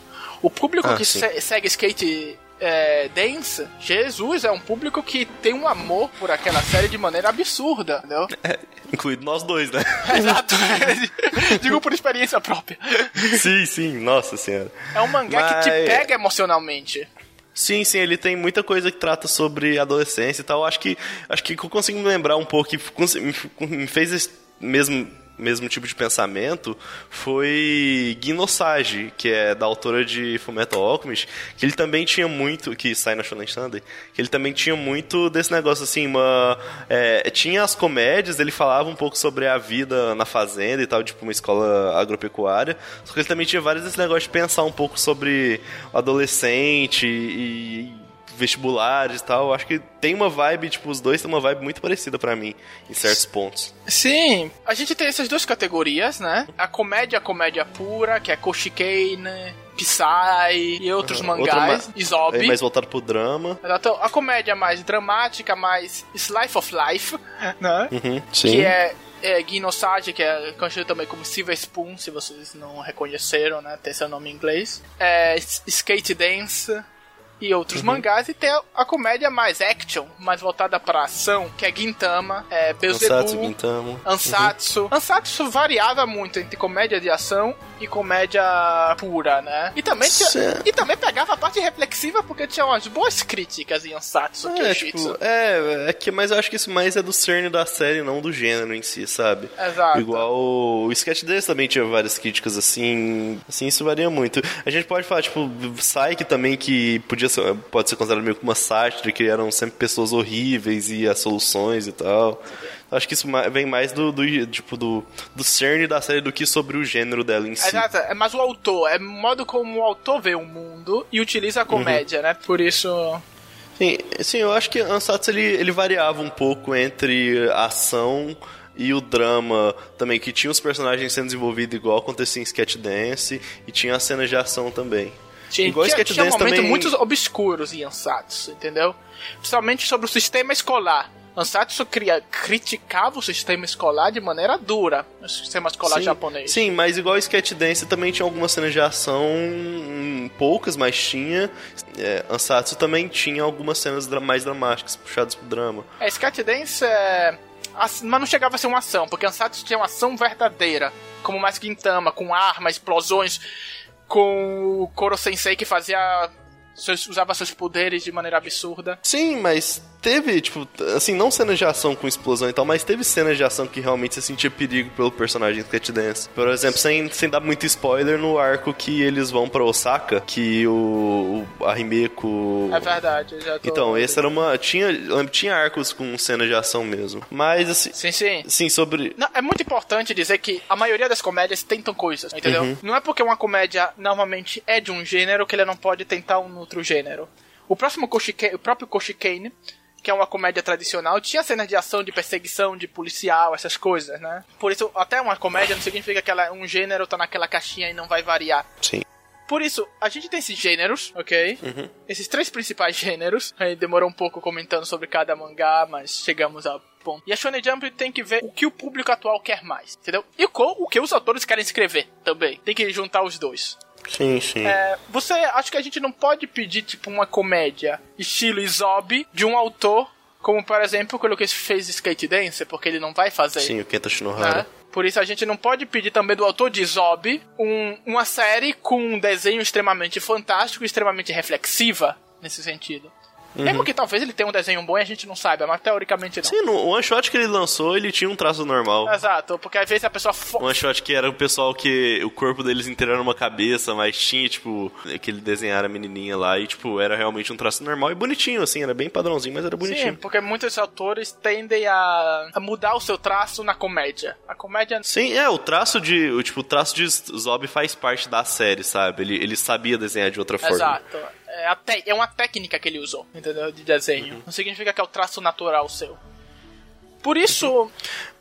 O público Ah, que se- segue skate é, dance, Jesus é um público que tem um amor por aquela série de maneira absurda, entendeu? É, incluído nós dois, né? Exato. Digo por experiência própria. sim, sim, nossa senhora. É um mangá que te Mas- pega emocionalmente. Sim, sim, ele tem muita coisa que trata sobre adolescência e tal. Acho que acho que eu consigo me lembrar um pouco que me fez mesmo mesmo tipo de pensamento foi Ginosage, que é da autora de Fullmetal Alchemist, que ele também tinha muito que sai na Shonen Sunday, que ele também tinha muito desse negócio assim, uma é, tinha as comédias, ele falava um pouco sobre a vida na fazenda e tal, tipo uma escola agropecuária, só que ele também tinha vários desse negócio de pensar um pouco sobre o adolescente e vestibulares e tal. Acho que tem uma vibe, tipo, os dois têm uma vibe muito parecida pra mim, em certos pontos. Sim, a gente tem essas duas categorias, né? A comédia, a comédia pura, que é Koshikeine, Psy e outros Uhum. Mangás, ma- Isobe. É mais voltado pro drama. Exato. A comédia mais dramática, mais slice of life, né? Uhum, Que é, é Ginosage, que é conhecido também como Silver Spoon, se vocês não reconheceram, né? Tem seu nome em inglês. É Skate Dance e outros Uhum. mangás. E tem a, comédia mais action, mais voltada pra ação, que é Gintama, é Ansatsu, Beelzebub, Gintama. Ansatsu. Ansatsu variava muito entre comédia de ação e comédia pura, né? E também, tinha- e também pegava a parte reflexiva porque tinha umas boas críticas em Ansatsu, que É, tipo, é, é que, mas eu acho que isso mais é do cerne da série, não do gênero em si, sabe? Exato. Igual o Sketch desse também tinha várias críticas assim, assim, isso varia muito. A gente pode falar, tipo, Psyche também, que podia pode ser considerado meio que uma sátira, que eram sempre pessoas horríveis e as soluções e tal. Acho que isso vem mais do, do tipo, do, do cerne da série do que sobre o gênero dela em si. Exato, é mais o autor, é o modo como o autor vê o mundo e utiliza a Uhum. comédia, né? Por isso. Sim, sim, eu acho que Ansatsu ele, ele variava um pouco entre a ação e o drama também, que tinha os personagens sendo desenvolvidos igual acontecia em Sketch Dance e tinha as cenas de ação também. Tinha, igual tinha, tinha momentos também. muito obscuros em Ansatsu, entendeu? Principalmente sobre o sistema escolar. Ansatsu cria, criticava o sistema escolar de maneira dura, o sistema escolar sim, japonês. Sim, mas igual Sketch Dance também tinha algumas cenas de ação, hum, poucas, mas tinha. É, Ansatsu também tinha algumas cenas mais dramáticas, puxadas pro drama. É, Sketch Dance é... Mas não chegava a ser uma ação, porque Ansatsu tinha uma ação verdadeira, como mais Gintama, com arma, explosões, com o Koro Sensei que fazia... usava seus poderes de maneira absurda. Sim, mas teve, tipo, assim, não cenas de ação com explosão e tal, mas teve cenas de ação que realmente você sentia perigo pelo personagem do Cat Dance. Por exemplo, sem, sem dar muito spoiler, no arco que eles vão pra Osaka, que o, o Arimeko... É verdade, eu já tô... Então, esse era uma... Tinha, tinha arcos com cenas de ação mesmo. Mas, assim... Sim, sim. Sim, sobre... Não, é muito importante dizer que a maioria das comédias tentam coisas, entendeu? Uhum. Não é porque uma comédia normalmente é de um gênero que ele não pode tentar um outro gênero. O próximo Koshike, o próprio Koshikeine, que é uma comédia tradicional, tinha cenas de ação, de perseguição, de policial, essas coisas, né? Por isso, até uma comédia não significa que ela, um gênero tá naquela caixinha e não vai variar. Sim. Por isso, a gente tem esses gêneros, ok? Esses três principais gêneros. Aí demorou um pouco comentando sobre cada mangá, mas chegamos ao ponto. E a Shonen Jump tem que ver o que o público atual quer mais, entendeu? E o, o que os autores querem escrever também. Tem que juntar os dois. Sim, sim. É, você acha que a gente não pode pedir, tipo, uma comédia estilo Isob de um autor, como por exemplo, quando ele fez Skate Dance, porque ele não vai fazer. Sim, o Kenta Shinohara. Né? Por isso a gente não pode pedir também do autor de Zob um, uma série com um desenho extremamente fantástico, extremamente reflexiva nesse sentido. Uhum. Mesmo que talvez ele tenha um desenho bom e a gente não saiba, mas teoricamente não. Sim, no one shot que ele lançou, ele tinha um traço normal. Exato, porque às vezes a pessoa. Fo... One shot que era o pessoal que o corpo deles inteiro era uma cabeça, mas tinha, tipo, aquele desenhar a menininha lá e, tipo, era realmente um traço normal e bonitinho, assim, era bem padrãozinho, mas era bonitinho. Sim, porque muitos autores tendem a, a mudar o seu traço na comédia. A comédia. Sim, é, o traço de. O, tipo, o traço de Zob faz parte da série, sabe? Ele, ele sabia desenhar de outra forma. Exato é, é uma técnica que ele usou, entendeu? De desenho. Uhum. Não significa que é o traço natural seu. Por isso, uhum.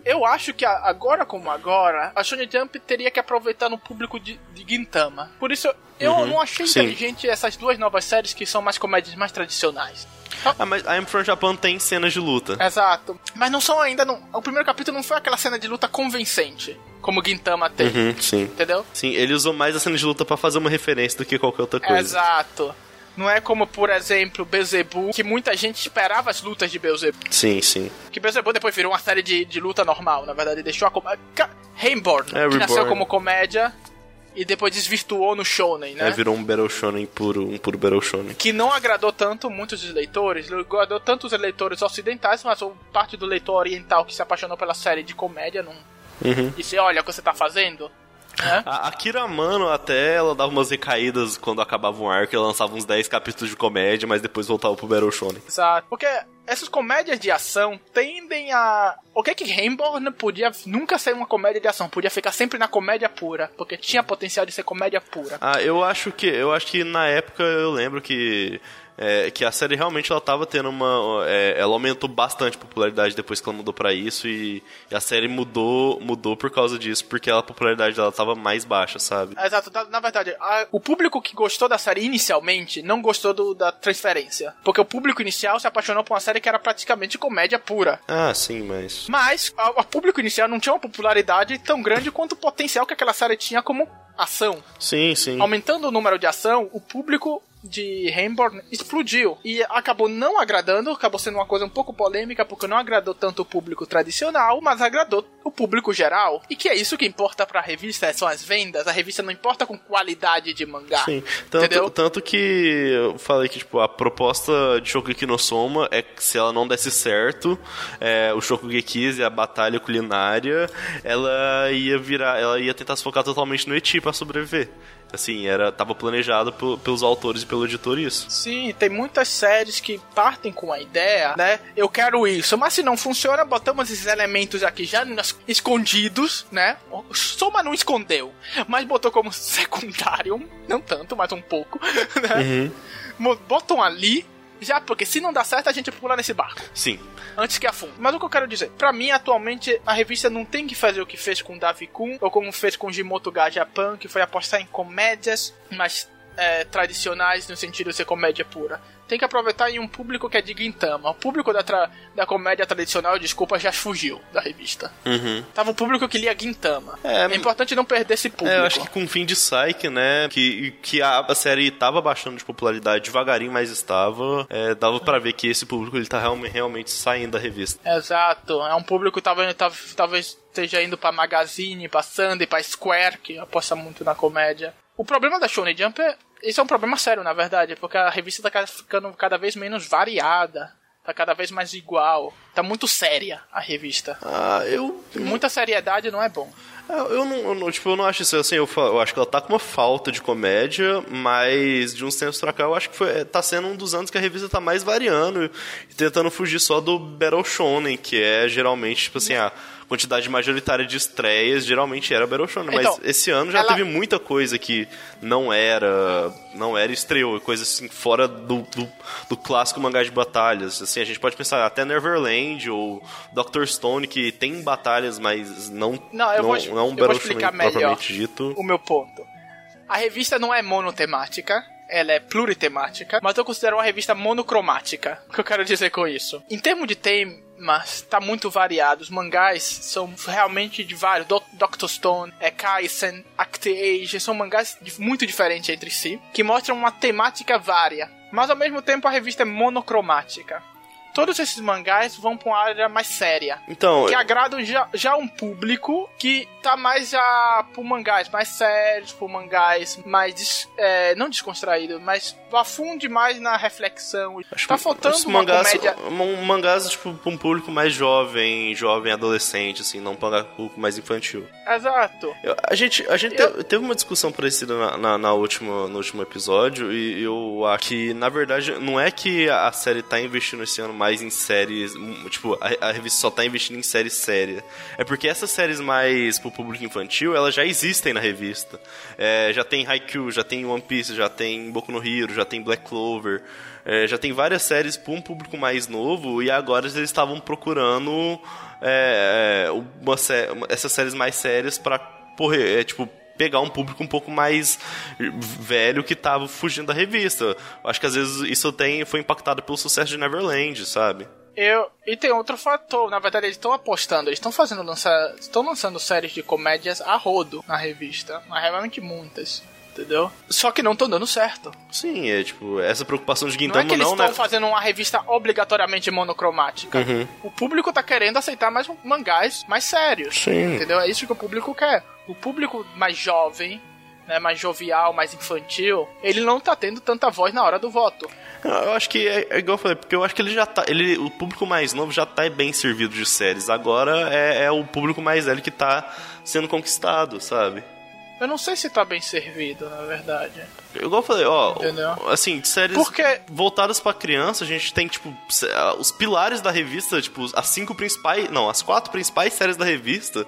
eu acho que agora como agora, a Shonen Jump teria que aproveitar no público de, de Gintama. Por isso, eu uhum. não achei Sim. inteligente essas duas novas séries que são mais comédias mais tradicionais. Ah, mas a I'm From Japan tem cenas de luta. Exato. Mas não são ainda. Não, o primeiro capítulo não foi aquela cena de luta convincente. Como Gintama tem. Uhum, sim. Entendeu? Sim, ele usou mais a cena de luta para fazer uma referência do que qualquer outra coisa. Exato. Não é como, por exemplo, Beelzebub, que muita gente esperava as lutas de Beelzebub. Sim, sim. Que Beelzebub depois virou uma série de, de luta normal, na verdade. Deixou a comédia... Rainborn, é, que nasceu como comédia e depois desvirtuou no shonen, né? É, virou um Battle Shonen puro, um puro Battle Shonen. Que não agradou tanto muitos dos leitores, agradou tanto os leitores ocidentais, mas parte do leitor oriental que se apaixonou pela série de comédia não... Uhum. Disse, olha o que você tá fazendo, é? A, a Kira Mano até ela dava umas recaídas quando acabava um arco, ela lançava uns 10 capítulos de comédia, mas depois voltava pro Battle Shonen. Exato. Porque essas comédias de ação tendem a. O que é que Rainbow não podia nunca ser uma comédia de ação? Podia ficar sempre na comédia pura, porque tinha potencial de ser comédia pura. Ah, eu acho que eu acho que na época eu lembro que é, que a série realmente ela tava tendo uma. É, ela aumentou bastante a popularidade depois que ela mudou para isso e, e, a série mudou mudou por causa disso, porque a popularidade dela tava mais baixa, sabe? Exato, na verdade, a, o público que gostou da série inicialmente não gostou do, da transferência. Porque o público inicial se apaixonou por uma série que era praticamente comédia pura. Ah, sim, mas. Mas o público inicial não tinha uma popularidade tão grande quanto o potencial que aquela série tinha como ação. Sim, sim. Aumentando o número de ação, o público de Rainbow explodiu e acabou não agradando, acabou sendo uma coisa um pouco polêmica porque não agradou tanto o público tradicional, mas agradou o público geral. E que é isso que importa pra revista, são as vendas. A revista não importa com qualidade de mangá. Sim, tanto, tanto que eu falei que tipo, a proposta de Shokugeki no Soma é que se ela não desse certo, é, o Shokugeki e a batalha culinária, ela ia virar, ela ia tentar se focar totalmente no Eti para sobreviver. Assim, era tava planejado pelos autores e pelo editor isso. Sim, tem muitas séries que partem com a ideia, né? Eu quero isso, mas se não funciona, botamos esses elementos aqui já escondidos, né? Soma não escondeu, mas botou como secundário, não tanto, mas um pouco, né? Uhum. Botam ali já, porque se não dá certo, a gente pula nesse barco. Sim. Antes que afunde. Mas o que eu quero dizer, para mim, atualmente, a revista não tem que fazer o que fez com Davi Kun, ou como fez com Jimoto Ga Japan, que foi apostar em comédias, mas é, tradicionais no sentido de ser comédia pura tem que aproveitar em um público que é de Gintama. O público da, da comédia tradicional, desculpa, já fugiu da revista. Uhum. Tava o público que lia Gintama. É, é importante não perder esse público. É, eu acho que com o fim de Psyche, né, que, que a, a série tava baixando de popularidade devagarinho, mas estava, é, dava para ver que esse público ele tá realmente, realmente saindo da revista. Exato. É um público que tava, tava, talvez esteja indo pra Magazine, pra Sunday, pra Square, que aposta muito na comédia. O problema da Shonen Jump é isso é um problema sério, na verdade, porque a revista tá ficando cada vez menos variada. Tá cada vez mais igual. Tá muito séria a revista. Ah, eu. Muita seriedade não é bom. É, eu não, eu não, tipo, eu não acho isso assim, eu, eu, acho que ela tá com uma falta de comédia, mas de uns tempos pra cá eu acho que foi, tá sendo um dos anos que a revista tá mais variando e tentando fugir só do Battle Shonen, que é geralmente, tipo assim, a. Ah, quantidade majoritária de estreias geralmente era Battle Shonen, então, mas esse ano já ela... teve muita coisa que não era não era estreou, coisa assim fora do, do, do, clássico mangá de batalhas. Assim, a gente pode pensar até Neverland ou Doctor Stone que tem batalhas, mas não não, eu não, vou, não é um Battle Shonen propriamente dito. O meu ponto. A revista não é monotemática, ela é pluritemática, mas eu considero uma revista monocromática. O que eu quero dizer com isso? Em termos de temas, tá muito variado. Os mangás são realmente de vários. Do Doctor Stone, é Kaisen, Act Age, são mangás muito diferentes entre si, que mostram uma temática vária. Mas ao mesmo tempo a revista é monocromática todos esses mangás vão pra uma área mais séria. Então. Que agradam já, já um público que tá mais já por mangás mais sérios, por mangás mais. É, não descontraído, mas afunde mais na reflexão. Acho tá faltando uma mangás, comédia. Um, mangás, tipo, pra um público mais jovem, jovem adolescente, assim, não pra um público mais infantil. Exato. Eu, a gente, a gente eu... teve uma discussão parecida na, na, na, última, no último episódio, e eu acho que, na verdade, não é que a série tá investindo esse ano mais em séries. Tipo, a, a revista só tá investindo em séries sérias. É porque essas séries mais pro público infantil, elas já existem na revista. É, já tem Haikyuu, já tem One Piece, já tem Boku no Hero, já tem Black Clover. É, já tem várias séries para um público mais novo e agora eles estavam procurando é, é uma, essas séries mais sérias para é, tipo pegar um público um pouco mais velho que tava fugindo da revista. Acho que às vezes isso tem, foi impactado pelo sucesso de Neverland, sabe? Eu, e tem outro fator, na verdade eles estão apostando, eles estão fazendo lançar, estão lançando séries de comédias a rodo na revista, mas realmente muitas entendeu? Só que não estão dando certo. Sim, é tipo, essa preocupação de Gintama não é que eles estão né? fazendo uma revista obrigatoriamente monocromática. Uhum. O público tá querendo aceitar mais mangás mais sérios. Sim. Entendeu? É isso que o público quer. O público mais jovem, né, mais jovial, mais infantil, ele não tá tendo tanta voz na hora do voto. Eu acho que é, é, igual eu falei, porque eu acho que ele já tá. Ele, o público mais novo já tá bem servido de séries. Agora é, é o público mais velho que tá sendo conquistado, sabe? Eu não sei se tá bem servido, na verdade. Igual eu falei, ó, Entendeu? assim, de séries Porque... voltadas para criança, a gente tem, tipo, os pilares da revista, tipo, as cinco principais. Não, as quatro principais séries da revista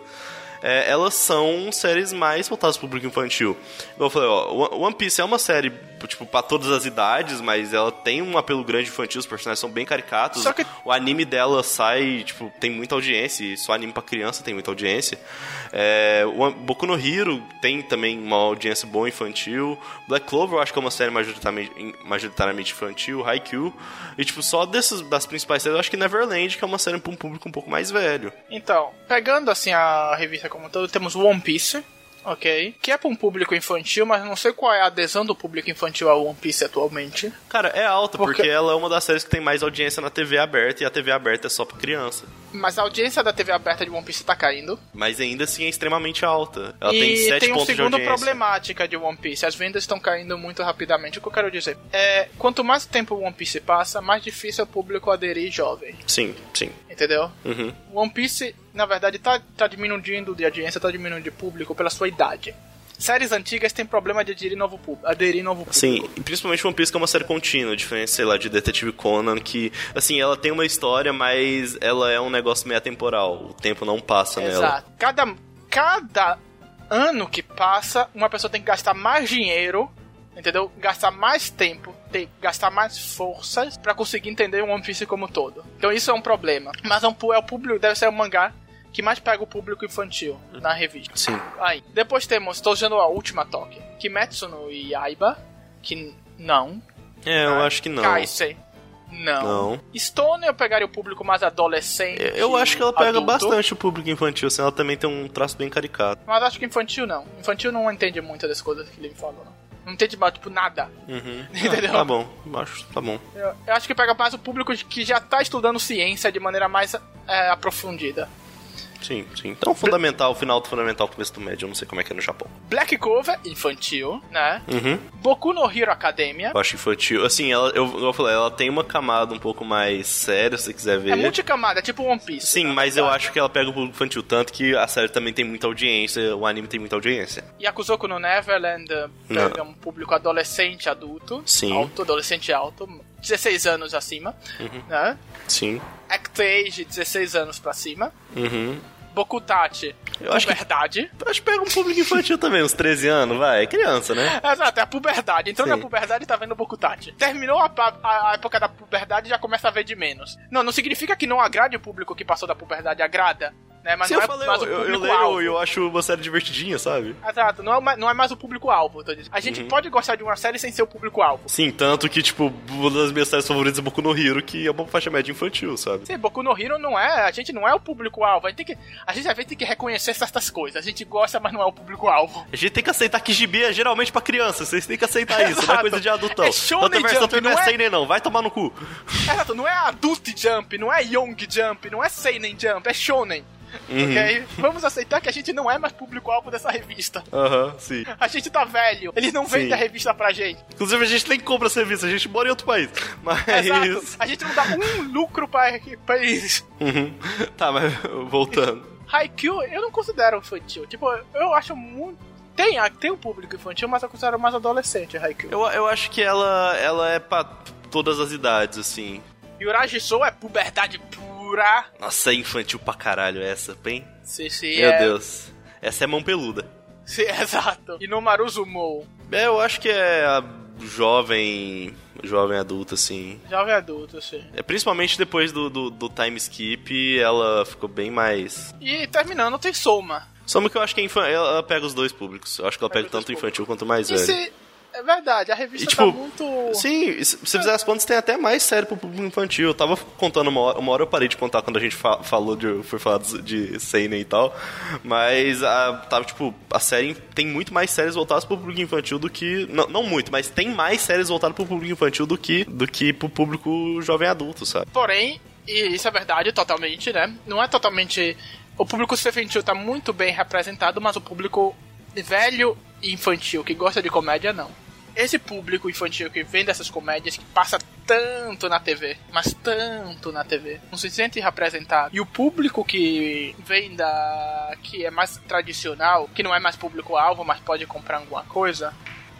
é, elas são séries mais voltadas pro público infantil. Igual eu falei, ó, One Piece é uma série, tipo, pra todas as idades, mas ela tem um apelo grande infantil, os personagens são bem caricatos. Só que... O anime dela sai, tipo, tem muita audiência, e só anime pra criança tem muita audiência. É, o Boku no Hero tem também uma audiência boa infantil. Black Clover eu acho que é uma série majoritariamente, majoritariamente infantil. Haikyuu. E, tipo, só dessas, das principais séries, eu acho que Neverland, que é uma série pra um público um pouco mais velho. Então, pegando, assim, a revista como todo, temos One Piece, ok? Que é para um público infantil, mas não sei qual é a adesão do público infantil ao One Piece atualmente. Cara, é alta, porque... porque ela é uma das séries que tem mais audiência na TV aberta, e a TV aberta é só pra criança. Mas a audiência da TV aberta de One Piece tá caindo. Mas ainda assim é extremamente alta. Ela e tem 7 tem um pontos segundo problemática de One Piece. As vendas estão caindo muito rapidamente. O que eu quero dizer é, quanto mais tempo o One Piece passa, mais difícil é o público aderir jovem. Sim, sim. Entendeu? Uhum. One Piece, na verdade, tá, tá diminuindo de audiência, tá diminuindo de público pela sua idade séries antigas têm problema de aderir novo público. Aderir novo público. Sim, e principalmente One Piece que é uma série contínua, diferente, sei lá, de Detetive Conan, que, assim, ela tem uma história, mas ela é um negócio meio atemporal. O tempo não passa Exato. nela. Cada, cada ano que passa, uma pessoa tem que gastar mais dinheiro entendeu? Gastar mais tempo, ter, gastar mais forças para conseguir entender o One Piece como todo. Então isso é um problema. Mas é, um, é o público, deve ser um mangá que mais pega o público infantil na revista. Sim. Aí, depois temos, estou usando a última toque, Kimetsu no Yaiba, que não. É, eu acho que não. Kaisei, não. Não. Stone eu pegaria o público mais adolescente. Eu acho que ela pega adulto. bastante o público infantil, assim, ela também tem um traço bem caricato. Mas acho que infantil não. Infantil não entende muito das coisas que ele falou, não. Não entende, tipo, nada. Uhum. Entendeu? Ah, tá bom, acho, tá bom. Eu, eu, acho que pega mais o público que já tá estudando ciência de maneira mais é, aprofundida. Sim, sim. Então, fundamental, final do fundamental, começo do médio, eu não sei como é que é no Japão. Black Clover, infantil, né? Uhum. Boku no Hero Academia. Eu acho infantil. Assim, ela, eu, eu falei, ela tem uma camada um pouco mais séria, se você quiser ver. É multicamada, é tipo One Piece. Sim, mas verdade. eu acho que ela pega o público infantil, tanto que a série também tem muita audiência, o anime tem muita audiência. E Akuzoku no Neverland pega não. um público adolescente, adulto. Sim. Alto, adolescente alto. 16 anos acima, uhum. né? Sim. Act Age, 16 anos pra cima. Uhum. Bokutachi, eu acho puberdade. Que, acho que pega um público infantil também, uns 13 anos, vai. É criança, né? Exato, é a puberdade. Entrou Sim. na puberdade e tá vendo Bokutachi. Terminou a, a, a, época da puberdade e já começa a ver de menos. Não, não significa que não agrade o público que passou da puberdade, agrada. Né? Mas Sim, não eu é falei, mais o eu, eu, público leio e eu acho uma série divertidinha, sabe? Exato, não é, mais- não é mais o público-alvo. A gente Uhum. pode gostar de uma série sem ser o público-alvo. Sim, tanto que, tipo, uma das minhas séries favoritas é Boku no Hero, que é uma faixa média infantil, sabe? Sim, Boku no Hero não é. A gente não é o público-alvo. A gente tem que. A gente às vezes tem que reconhecer certas coisas. A gente gosta, mas não é o público-alvo. A gente tem que aceitar que gibi é geralmente pra criança, vocês têm que aceitar isso, não é coisa de adultão. É Shonen Jump, não é é- seinen não, vai tomar no cu. Exato, não é Adult Jump, não é Young Jump, não é Seinen Jump, é Shonen. Uhum. Ok? Vamos aceitar que a gente não é mais público-alvo dessa revista. Aham, sim. A gente tá velho, eles não vendem a revista pra gente. Inclusive a gente nem compra serviço, a gente mora em outro país. Mas. Exato. A gente não dá um lucro pra, pra eles. Uhum. Tá, mas voltando. Haikyuu eu não considero infantil. Tipo, eu acho muito. Tem, tem um público infantil, mas eu considero mais adolescente Haikyuu. Eu, eu acho que ela, ela é pra todas as idades, assim. Yuraji Sou é puberdade pura. Nossa, é infantil pra caralho essa, bem? Sim, sim. Meu é... Deus. Essa é mão peluda. Sim, exato. E no Maruzumo, É, eu acho que é a jovem. Jovem adulta, assim. jovem adulto, assim. É, principalmente depois do, do, do time skip, ela ficou bem mais. E terminando, tem Soma. Só que eu acho que é ela pega os dois públicos. Eu acho que ela Pega pega tanto infantil quanto mais E velho. se... É verdade, a revista E, tipo, tá muito. Sim, se fizer as contas, tem até mais série pro público infantil. Eu tava contando uma hora, uma hora eu parei de contar quando a gente fa- falou de. Foi falar de, de Seinen e tal. Mas a, tava, tipo, a série tem muito mais séries voltadas pro público infantil do que. Não, não muito, mas tem mais séries voltadas pro público infantil do que, do que pro público jovem adulto, sabe? Porém, e isso é verdade totalmente, né? Não é totalmente. O público infantil tá muito bem representado, mas o público velho e infantil que gosta de comédia, não. Esse público infantil que vem dessas comédias, que passa tanto na TV, mas tanto na TV, não se sente representado. E o público que vem da. que é mais tradicional, que não é mais público-alvo, mas pode comprar alguma coisa,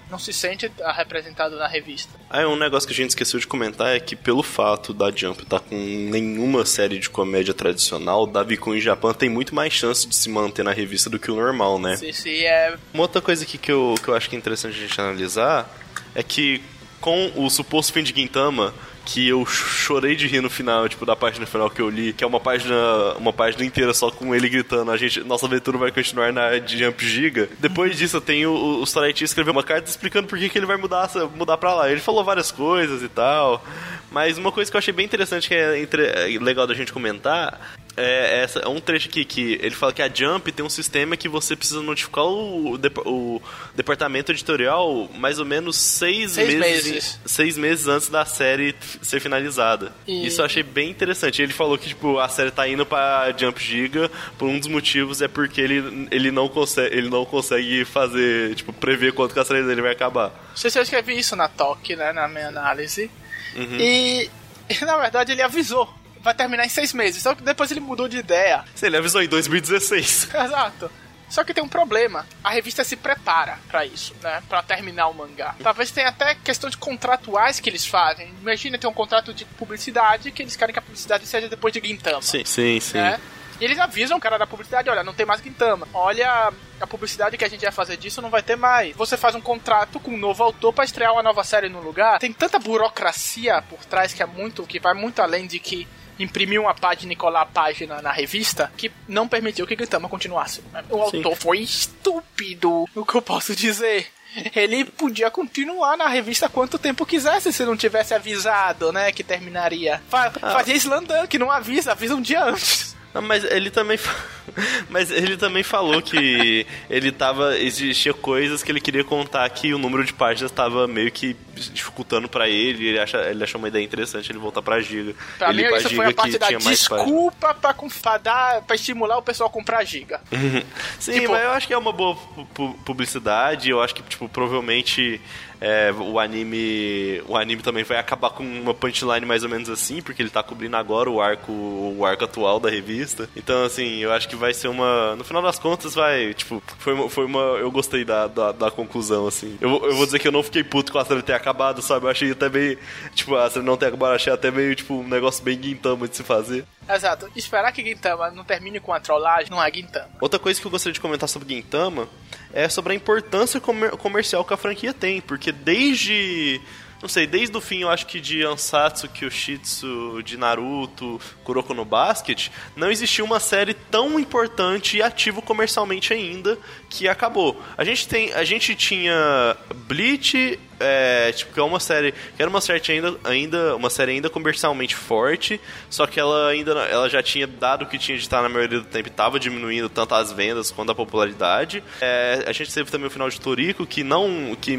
não se sente ah, representado na revista. Aí um negócio que a gente esqueceu de comentar é que pelo fato da Jump estar com nenhuma série de comédia tradicional, Davi Kun em Japão tem muito mais chance de se manter na revista do que o normal, né? Se, se é Uma outra coisa aqui que eu, que eu acho que é interessante a gente analisar é que com o suposto fim de Gintama, que eu chorei de rir no final, tipo, da página final que eu li, que é uma página, uma página inteira só com ele gritando, a gente, nossa aventura vai continuar na Jump Giga. Depois disso, eu tenho o, o escreveu uma carta explicando por que, que ele vai mudar, mudar pra lá. Ele falou várias coisas e tal, mas uma coisa que eu achei bem interessante, que é, entre, é legal da gente comentar, é, essa, é um trecho aqui que ele fala que a Jump tem um sistema que você precisa notificar o, o, dep- o departamento editorial mais ou menos seis, Seis meses, meses. seis meses antes da série ser finalizada. E- Isso eu achei bem interessante. Ele falou que tipo a série tá indo pra Jump Giga por um dos motivos é porque ele, ele não consegue ele não consegue fazer tipo prever quanto que a série dele vai acabar. Não sei se eu escrevi isso na TOC, né, na minha análise. Uhum. E, e, na verdade, ele avisou. Vai terminar em seis meses. Só que depois ele mudou de ideia. Se ele avisou em 2016. Exato. Só que tem um problema. A revista se prepara pra isso, né? Pra terminar o mangá. Talvez tenha até questões contratuais que eles fazem. Imagina ter um contrato de publicidade que eles querem que a publicidade seja depois de Gintama. Sim, sim, sim. né? E eles avisam o cara da publicidade, olha, não tem mais Gintama. Olha, a publicidade que a gente vai fazer disso não vai ter mais. Você faz um contrato com um novo autor pra estrear uma nova série no lugar. Tem tanta burocracia por trás que é muito, que vai muito além de que imprimir uma página e colar a página na revista que não permitiu que Gintama continuasse. O Sim. autor foi estúpido, o que eu posso dizer. Ele podia continuar na revista quanto tempo quisesse se não tivesse avisado, né, que terminaria. Fa Ah. Fazia Slandan, que não avisa, avisa um dia antes. Não, mas ele também mas ele também falou que ele tava existia coisas que ele queria contar que o número de páginas tava meio que dificultando pra ele, ele acha ele achou uma ideia interessante ele voltar pra Giga. Pra ele mim, pra isso Giga foi a parte da desculpa pra, com- pra, dar, pra estimular o pessoal a comprar giga. Sim, Tipo- mas eu acho que é uma boa pu- pu- publicidade, eu acho que tipo provavelmente é, o anime o anime também vai acabar com uma punchline mais ou menos assim, porque ele tá cobrindo agora o arco o arco atual da revista. Então assim, eu acho que vai ser uma no final das contas vai, tipo, foi uma, foi uma eu gostei da, da, da conclusão assim. Eu, eu vou dizer que eu não fiquei puto com a série ter acabado, sabe? Eu achei até meio, tipo, a série não ter acabado, achei até meio tipo um negócio bem guintama de se fazer. Exato. Esperar que Gintama não termine com a trollagem não é Gintama. Outra coisa que eu gostaria de comentar sobre Gintama é sobre a importância comer- comercial que a franquia tem, porque desde não sei, desde o fim eu acho que de Ansatsu, Kyoshitsu, de Naruto, Kuroko no Basket, não existiu uma série tão importante e ativo comercialmente ainda que acabou. A gente tem, a gente tinha Bleach, é, tipo, que é uma série, que era uma série ainda, ainda, uma série ainda comercialmente forte, só que ela ainda, ela já tinha dado o que tinha de estar na maioria do tempo, estava diminuindo tanto as vendas quanto a popularidade. É, a gente teve também o final de Toriko, que não, que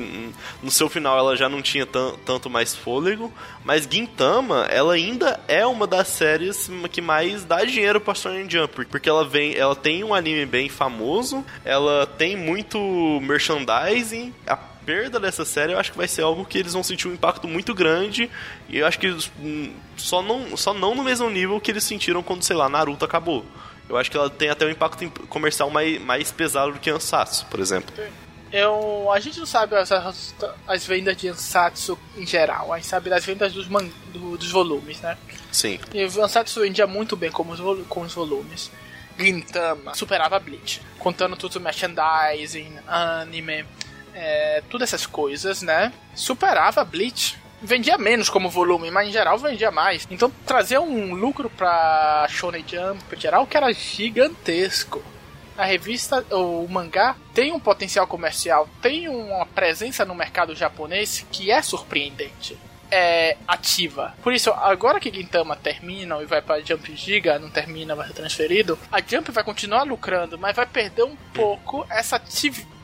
no seu final ela já não tinha tanto mais fôlego, mas Gintama, ela ainda é uma das séries que mais dá dinheiro para Shonen Jump, porque ela vem, ela tem um anime bem famoso, ela tem muito merchandising, a perda dessa série, eu acho que vai ser algo que eles vão sentir um impacto muito grande. E eu acho que hum, só não, só não no mesmo nível que eles sentiram quando, sei lá, Naruto acabou. Eu acho que ela tem até um impacto comercial mais, mais pesado do que Ansatsu, por exemplo. Eu, a gente não sabe as, as, as vendas de Ansatsu em geral, a gente sabe das vendas dos, man, do, dos volumes, né? Sim. E o Ansatsu vendia muito bem com os, com os volumes. Gintama superava Bleach, contando tudo merchandising, anime, é, todas essas coisas, né? Superava Bleach. Vendia menos como volume, mas em geral vendia mais. Então trazia um lucro pra Shonen Jump em geral que era gigantesco. A revista, o mangá, tem um potencial comercial, tem uma presença no mercado japonês que é surpreendente é ativa. Por isso, agora que Gintama termina e vai para Jump Giga, não termina, vai ser transferido, a Jump vai continuar lucrando, mas vai perder um pouco essa,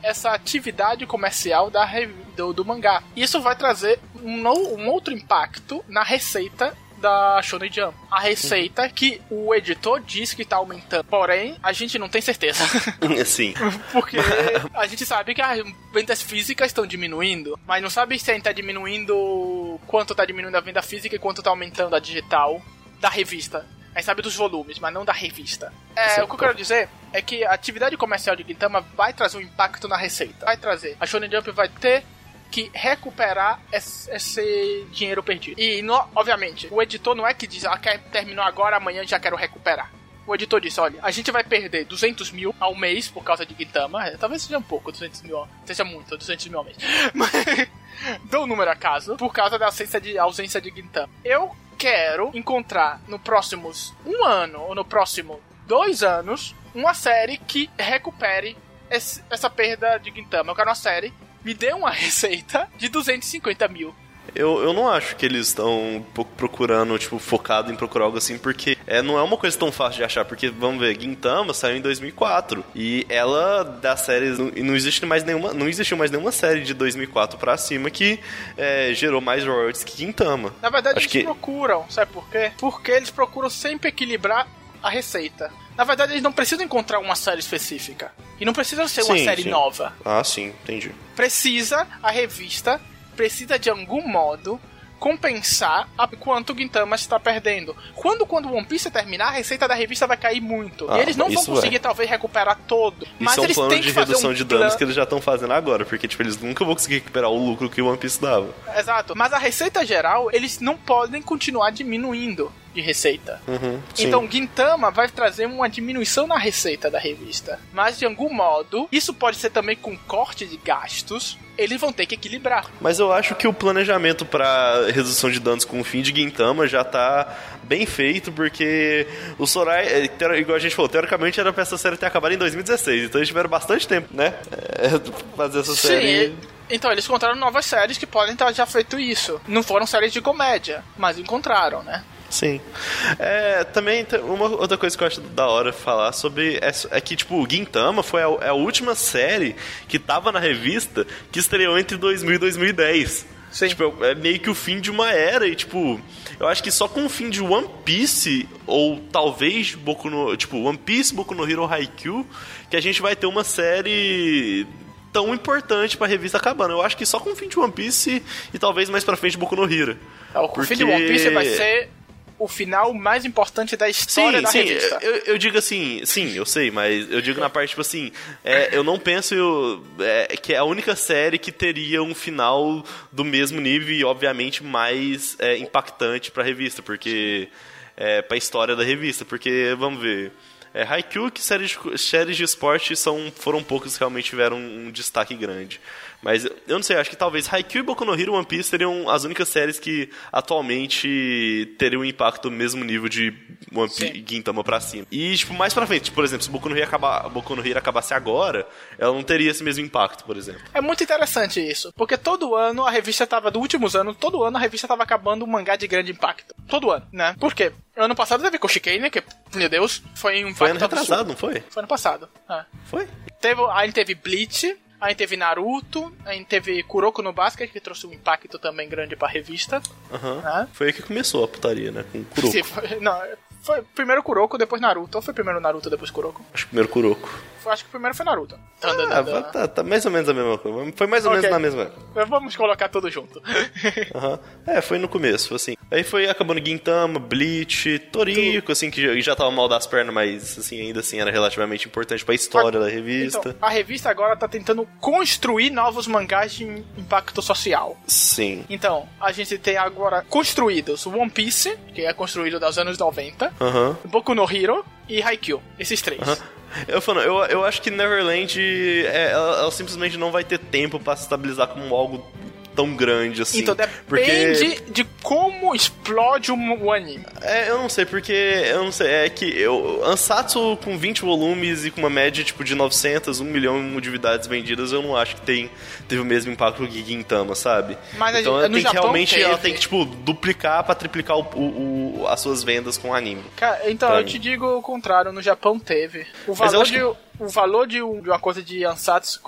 essa atividade comercial da do, do mangá. Isso vai trazer um, um outro impacto na receita da Shonen Jump. A receita que o editor diz que tá aumentando. Porém, a gente não tem certeza. Sim. Porque a gente sabe que as vendas físicas estão diminuindo, mas não sabe se ainda tá diminuindo quanto tá diminuindo a venda física e quanto tá aumentando a digital da revista. A gente sabe dos volumes, mas não da revista. É, o que eu quero dizer é que a atividade comercial de Gintama vai trazer um impacto na receita. Vai trazer. A Shonen Jump vai ter que recuperar esse, esse dinheiro perdido. E, no, obviamente, o editor não é que diz, ah, quer, terminou agora, amanhã já quero recuperar. O editor disse: olha, a gente vai perder 200 mil ao mês por causa de Gintama. É, talvez seja um pouco, 200 mil. Seja muito, 200 mil ao mês. Mas. Dou um número acaso, por causa da ausência de, ausência de Gintama. Eu quero encontrar no próximos um ano, ou no próximo dois anos, uma série que recupere esse, essa perda de Gintama. Eu quero uma série me dê uma receita de 250 mil. Eu, eu não acho que eles estão procurando, tipo, focado em procurar algo assim, porque é, não é uma coisa tão fácil de achar, porque, vamos ver, Gintama saiu em 2004, e ela, das séries, não, não existe mais nenhuma, não existiu mais nenhuma série de 2004 pra cima que é, gerou mais royalties que Gintama. Na verdade, acho eles que... procuram, sabe por quê? Porque eles procuram sempre equilibrar a receita. Na verdade, eles não precisam encontrar uma série específica. E não precisa ser uma série sim. nova. Ah, sim, entendi. Precisa, a revista precisa de algum modo compensar a quanto o Gintama está perdendo. Quando quando One Piece terminar, a receita da revista vai cair muito. Ah, e eles não vão conseguir é. talvez recuperar todo. Isso mas é um eles plano têm de que redução um de danos plan... que eles já estão fazendo agora, porque tipo eles nunca vão conseguir recuperar o lucro que o One Piece dava. Exato. Mas a receita geral, eles não podem continuar diminuindo de receita. Uhum, então, Gintama vai trazer uma diminuição na receita da revista. Mas, de algum modo, isso pode ser também com corte de gastos. Eles vão ter que equilibrar. Mas eu acho que o planejamento para redução de danos com o fim de Gintama já tá bem feito, porque o Sorai, é, igual a gente falou, teoricamente era pra essa série ter acabado em 2016, então eles tiveram bastante tempo, né? É, fazer essa Sim. série. Então, eles encontraram novas séries que podem ter já feito isso. Não foram séries de comédia, mas encontraram, né? Sim. É, também uma outra coisa que eu acho da hora falar sobre é, é que, tipo, o Gintama foi a, é a, última série que tava na revista que estreou entre 2000 e 2010. Sim. Tipo, é meio que o fim de uma era e, tipo, eu acho que só com o fim de One Piece, ou talvez Boku no... Tipo, One Piece, Boku no Hero Haikyuu, que a gente vai ter uma série tão importante pra revista acabando. Eu acho que só com o fim de One Piece e, e talvez mais pra frente Boku no Hero. É, o porque... fim de One Piece vai ser o final mais importante da história sim, da sim, revista. Eu, eu digo assim, sim, eu sei, mas eu digo na parte, tipo assim, é, eu não penso é, que é a única série que teria um final do mesmo nível e, obviamente, mais é, impactante pra revista, porque. É, pra história da revista, porque, vamos ver. É, Haikyuu que séries de, séries de esporte são, foram poucos que realmente tiveram um destaque grande. Mas eu não sei, acho que talvez Haikyuu e Boku no Hero One Piece seriam as únicas séries que atualmente teriam um impacto no mesmo nível de One Piece Gintama pra cima. E, tipo, mais pra frente, por exemplo, se Boku no Hero, acabar, Boku no Hero acabasse agora, ela não teria esse mesmo impacto, por exemplo. É muito interessante isso, porque todo ano a revista tava, dos últimos anos, todo ano a revista tava acabando um mangá de grande impacto. Todo ano, né? Por quê? Ano passado teve Koshikane, que, meu Deus, foi um Foi ano retrasado, não foi? Foi ano passado. É. Foi? Teve, aí teve Bleach, Aí teve Naruto, aí teve Kuroko no Basket, que trouxe um impacto também grande pra revista. Uhum. Foi aí que começou a putaria, né? Com Kuroko. Sim, foi, não, foi primeiro Kuroko, depois Naruto. Ou foi primeiro Naruto, depois Kuroko? Acho que primeiro Kuroko. Foi, acho que primeiro foi Naruto. Ah, tá, tá, mais ou menos a mesma coisa. Foi mais ou okay. menos na mesma. Vamos colocar tudo junto. uhum. É, foi no começo, assim. Aí foi acabando Gintama, Bleach, Toriko, assim, que já tava mal das pernas, mas assim, ainda assim era relativamente importante pra história a... da revista. Então, a revista agora tá tentando construir novos mangás de impacto social. Sim. Então, a gente tem agora construídos One Piece, que é construído dos anos 90, uhum. Boku no Hero e Haikyuu. Esses três. Uhum. Eu, falo, eu, eu acho que Neverland é, ela, ela, simplesmente não vai ter tempo para se estabilizar como algo tão grande assim. Então depende porque... de como explode o, anime. É, eu não sei, porque eu não sei, é que eu, Ansatsu com 20 volumes e com uma média tipo de 900, 1 milhão de unidades vendidas, eu não acho que tem, teve o mesmo impacto que Gintama, sabe? Mas então ela tem que realmente teve. ela tem que tipo duplicar para triplicar o, o, o, as suas vendas com o anime. Cara, então eu mim. te digo o contrário, no Japão teve. O valor de que... o valor de, de uma coisa de Ansatsu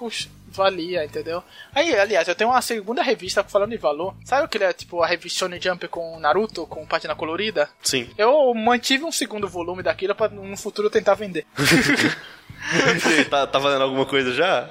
valia, entendeu? Aí, aliás, eu tenho uma segunda revista falando de valor. Sabe aquele, é, tipo, a revista Shonen Jump com Naruto, com página colorida? Sim. Eu mantive um segundo volume daquilo pra no futuro tentar vender. tá, tá valendo alguma coisa já?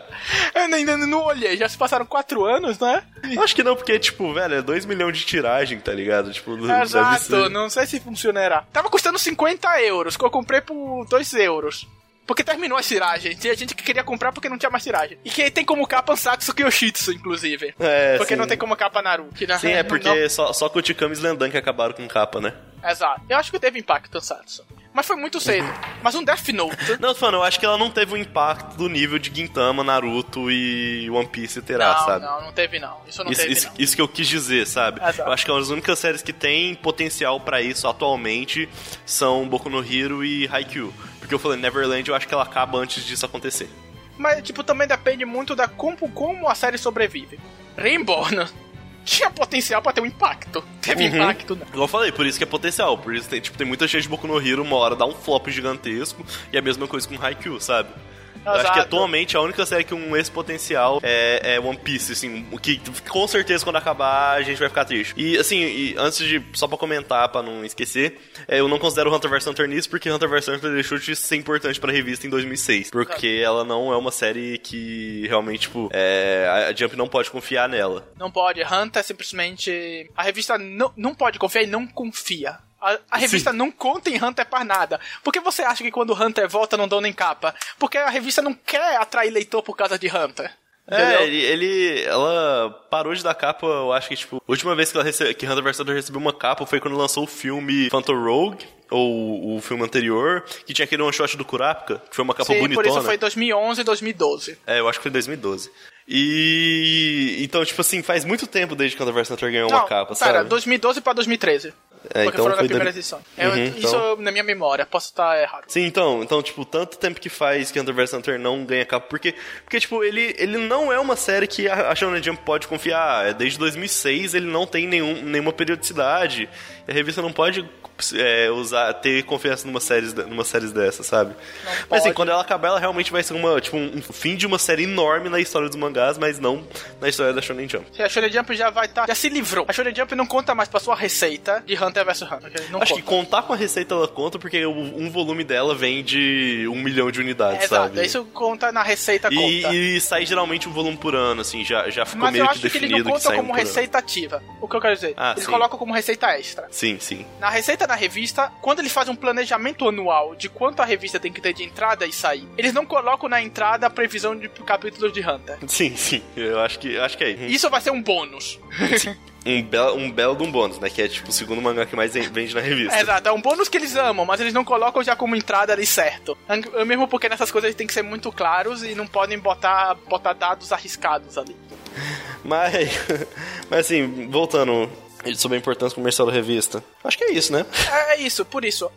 Eu ainda não olhei, já se passaram quatro anos, né? Acho que não, porque, tipo, velho, é 2 milhões de tiragem, tá ligado? Tipo, Exato, não sei se funcionará. Tava custando 50 euros, que eu comprei por 2 euros. Porque terminou a tiragem. Tinha gente que queria comprar porque não tinha mais tiragem. E que tem como capa Ansatsu Kyoshitsu, inclusive. É, Porque sim. não tem como capa Naruto. Né? Sim, é porque não... só, só Kotikami e Slendan que acabaram com capa, né? Exato. Eu acho que teve impacto Ansatsu. Mas foi muito cedo. Mas um Death Note. Não, falando, eu acho que ela não teve o impacto do nível de Gintama, Naruto e One Piece terá, não, sabe? Não, não teve não. Isso não isso, teve isso, não. Isso que eu quis dizer, sabe? Exato. Eu acho que as únicas séries que têm potencial para isso atualmente são Boku no Hero e Haikyuu. Porque eu falei, Neverland, eu acho que ela acaba antes disso acontecer. Mas, tipo, também depende muito da como, como a série sobrevive. Reborn tinha potencial pra ter um impacto. Teve uhum. impacto, não. Igual eu falei, por isso que é potencial. Por isso tem, tipo, tem muita gente de Boku no Hero, uma hora dá um flop gigantesco. E a mesma coisa com Haikyuu, sabe? Eu acho que atualmente a única série que um esse potencial é, é, One Piece, assim, o que com certeza quando acabar a gente vai ficar triste. E assim, e antes de, só pra comentar, pra não esquecer, é, eu não considero Hunter vs Hunter nisso, porque Hunter vs Hunter deixou de ser importante pra revista em 2006. Porque ela não é uma série que realmente, tipo, é, a Jump não pode confiar nela. Não pode, Hunter é simplesmente. A revista não, não pode confiar e não confia. A, a revista Sim. não conta em Hunter para nada. Por que você acha que quando Hunter volta não dão nem capa? Porque a revista não quer atrair leitor por causa de Hunter. É, ele, ele, ela parou de dar capa, eu acho que, tipo, a última vez que, ela recebe, que Hunter vs Hunter recebeu uma capa foi quando lançou o filme Phantom Rogue, ou o filme anterior, que tinha aquele one shot do Kurapika, que foi uma capa Sim, bonitona. por isso foi 2011 e 2012. É, eu acho que foi 2012. E. Então, tipo assim, faz muito tempo desde que Hunter vs Hunter ganhou não, uma capa, pera, sabe? 2012 pra 2013. É, porque então foram na primeira edição. Uhum, eu, então... Isso na minha memória, posso estar errado. Sim, então, então, tipo, tanto tempo que faz que Hunter vs Hunter não ganha capa, porque, porque tipo, ele, ele não é uma série que a, a Shonen Jump pode confiar. É, desde 2006 ele não tem nenhum, nenhuma periodicidade. A revista não pode é, usar, ter confiança numa série, numa série dessa, sabe? Não mas pode. assim, quando ela acabar, ela realmente vai ser uma, tipo, um, um fim de uma série enorme na história dos mangás, mas não na história da Shonen Jump. A Shonen Jump já vai estar. Tá, já se livrou. A Shonen Jump não conta mais pra sua receita de Hunter vs Hunter. Não Acho conta. que contar com a receita ela conta, porque um volume dela vem de um milhão de unidades, é, sabe? Exato, isso conta na receita e, conta. E sai geralmente um volume por ano, assim, já, já ficou Mas meio eu que acho que definido ele não conta sai como um por ano. receita ativa. O que eu quero dizer? Ah, ele sim. coloca como receita extra. Sim, sim. Na receita da revista, quando ele faz um planejamento anual de quanto a revista tem que ter de entrada e sair, eles não colocam na entrada a previsão de capítulos de Hunter. Sim, sim. Eu acho que, eu acho que é. Isso vai ser um bônus. um, belo, um belo de um bônus, né? Que é tipo o segundo mangá que mais vende na revista. É, exato, é um bônus que eles amam, mas eles não colocam já como entrada ali certo. Mesmo porque nessas coisas eles têm que ser muito claros e não podem botar, botar dados arriscados ali. Mas, mas assim, voltando sobre a importância comercial da revista. Acho que é isso, né? É, é isso, por isso.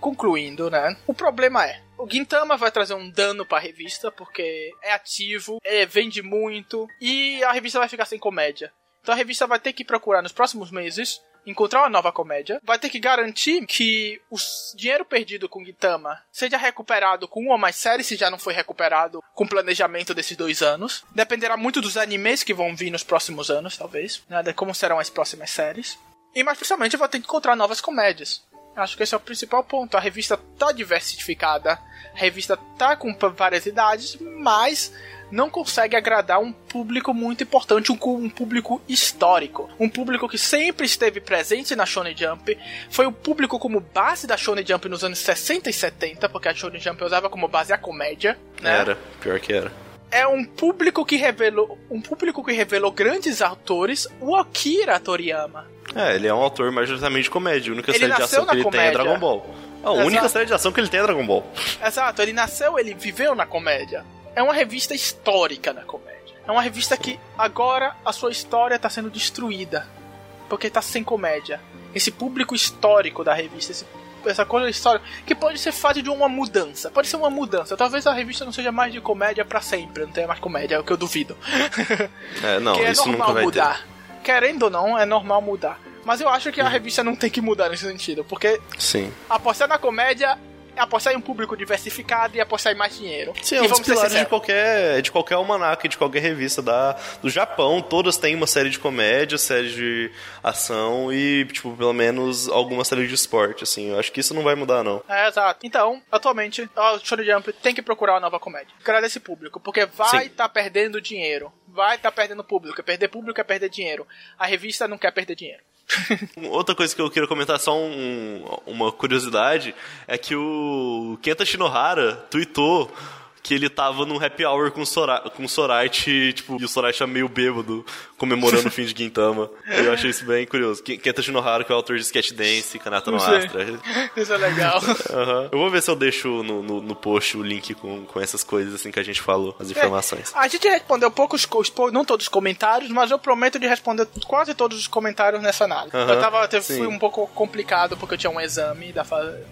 concluindo, né? O problema é, o Gintama vai trazer um dano pra revista, porque é ativo, é, vende muito, e a revista vai ficar sem comédia. Então a revista vai ter que procurar nos próximos meses encontrar uma nova comédia, vai ter que garantir que o dinheiro perdido com Gintama seja recuperado com uma mais séries, se já não foi recuperado com o planejamento desses dois anos. Dependerá muito dos animes que vão vir nos próximos anos, talvez, né, de como serão as próximas séries. E mais principalmente vai ter que encontrar novas comédias. Acho que esse é o principal ponto. A revista tá diversificada, a revista tá com várias idades, mas não consegue agradar um público muito importante, um, um, público histórico, um público que sempre esteve presente na Shonen Jump, foi o público como base da Shonen Jump nos anos 60 e 70, porque a Shonen Jump usava como base a comédia, né? Era, pior que era. É um público que revelou, um público que revelou grandes autores, o Akira Toriyama. É, ele é um autor majoritariamente de comédia, a única ele série de ação que ele comédia. tem é Dragon Ball. A Exato. única série de ação que ele tem é Dragon Ball. Exato, ele nasceu, ele viveu na comédia é uma revista histórica na comédia. É uma revista que agora a sua história está sendo destruída. Porque está sem comédia. Esse público histórico da revista, esse, essa coisa histórica, que pode ser fase de uma mudança. Pode ser uma mudança. Talvez a revista não seja mais de comédia para sempre, não tenha mais comédia, é o que eu duvido. É, não, que é isso normal mudar. Ter. Querendo ou não, é normal mudar. Mas eu acho que a uhum. revista não tem que mudar nesse sentido, porque Sim. apostar na comédia apostar em um público diversificado e apostar em mais dinheiro. Sim, é um dos pilares de qualquer, de qualquer almanac, de qualquer revista da, do Japão. Todas têm uma série de comédia, série de ação e, tipo, pelo menos alguma série de esporte, assim. Eu acho que isso não vai mudar, não. É, exato. Então, atualmente, o Shonen Jump tem que procurar uma nova comédia. Criar esse público, porque vai estar tá perdendo dinheiro. Vai estar tá perdendo público. Perder público é perder dinheiro. A revista não quer perder dinheiro. Outra coisa que eu queria comentar, só um, uma curiosidade, é que o Kenta Shinohara tweetou que ele tava num happy hour com, Sora, com o Sorite, tipo, e o Sorite tá meio bêbado, comemorando o fim de Gintama. Eu achei isso bem curioso. Kenta Shinohara, que é o autor de Sketch Dance, Kanata no Astra. Isso é legal. Uhum. Eu vou ver se eu deixo no, no, no, post o link com, com essas coisas assim que a gente falou, as informações. É, a gente respondeu poucos, não todos os comentários, mas eu prometo de responder quase todos os comentários nessa análise. Uhum. Eu tava, fui um pouco complicado porque eu tinha um exame da,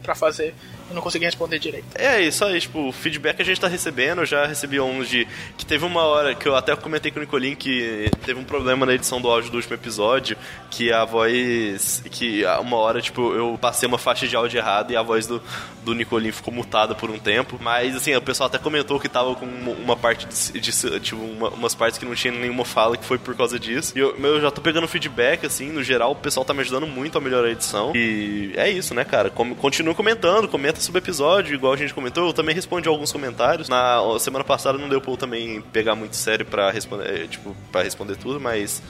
pra fazer eu não consegui responder direito. É, isso aí, tipo, o feedback a gente tá recebendo, eu já recebi uns de. Que teve uma hora que eu até comentei com o Nicolin que teve um problema na edição do áudio do último episódio, que a voz. que uma hora, tipo, eu passei uma faixa de áudio errado e a voz do, do Nicolin ficou mutada por um tempo. Mas assim, o pessoal até comentou que tava com uma parte de. de tipo, uma, umas partes que não tinha nenhuma fala que foi por causa disso. E eu, eu já tô pegando feedback, assim, no geral, o pessoal tá me ajudando muito a melhorar a edição. E é isso, né, cara? Continua comentando, comenta comenta sobre o episódio, igual a gente comentou. Eu também respondi alguns comentários. Na semana passada não deu pra eu também pegar muito sério pra responder, tipo, pra responder tudo, mas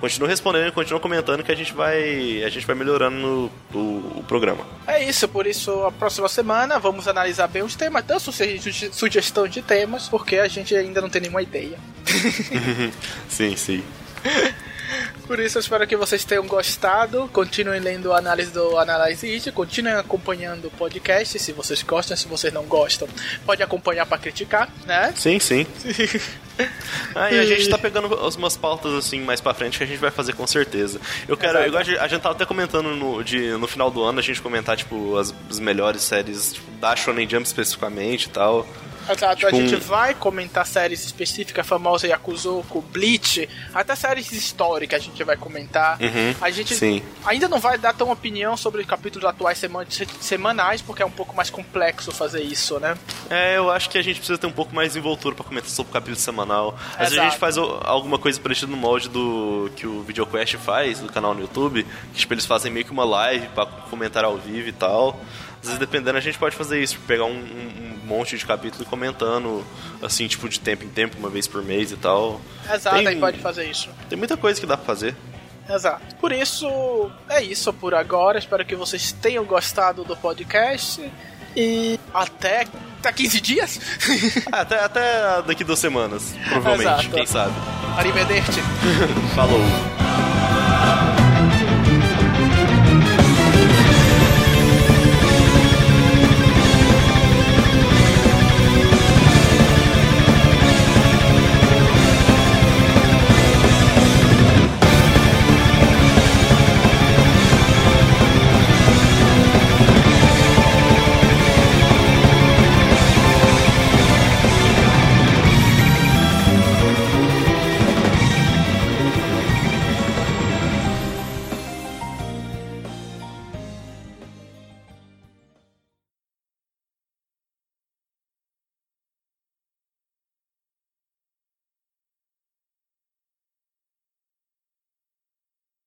continua respondendo, continua comentando que a gente vai, a gente vai melhorando no, o, o, programa. É isso, por isso a próxima semana vamos analisar bem os temas, tanto sugestão de temas, porque a gente ainda não tem nenhuma ideia. sim, sim. Por isso, eu espero que vocês tenham gostado. Continuem lendo a análise do Analyze It. Continuem acompanhando o podcast. Se vocês gostam, se vocês não gostam, pode acompanhar para criticar, né? Sim, sim. ah, e a gente tá pegando umas pautas assim mais pra frente que a gente vai fazer com certeza. Eu quero. Eu, a gente tava até comentando no, de, no final do ano a gente comentar, tipo, as, as melhores séries tipo, da Shonen Jump especificamente e tal. Exato, tipo, a gente vai comentar séries específicas, famosa Yakuzoku, Bleach, até séries históricas a gente vai comentar. Uhum, a gente sim. ainda não vai dar tão opinião sobre capítulos atuais semanais, porque é um pouco mais complexo fazer isso, né? É, eu acho que a gente precisa ter um pouco mais de envoltura pra comentar sobre o capítulo semanal. Às vezes a gente faz alguma coisa parecida no molde do que o VideoQuest faz, do canal no YouTube, que tipo, eles fazem meio que uma live pra comentar ao vivo e tal. Às vezes, dependendo, a gente pode fazer isso, pegar um, um, monte de capítulo comentando, assim, tipo, de tempo em tempo, uma vez por mês e tal. Exato, tem, aí pode fazer isso. Tem muita coisa que dá pra fazer. Exato. Por isso, é isso por agora. Espero que vocês tenham gostado do podcast. E até, até 15 dias? até, até daqui duas semanas, provavelmente, Exato. quem sabe. Arrivederci. Falou.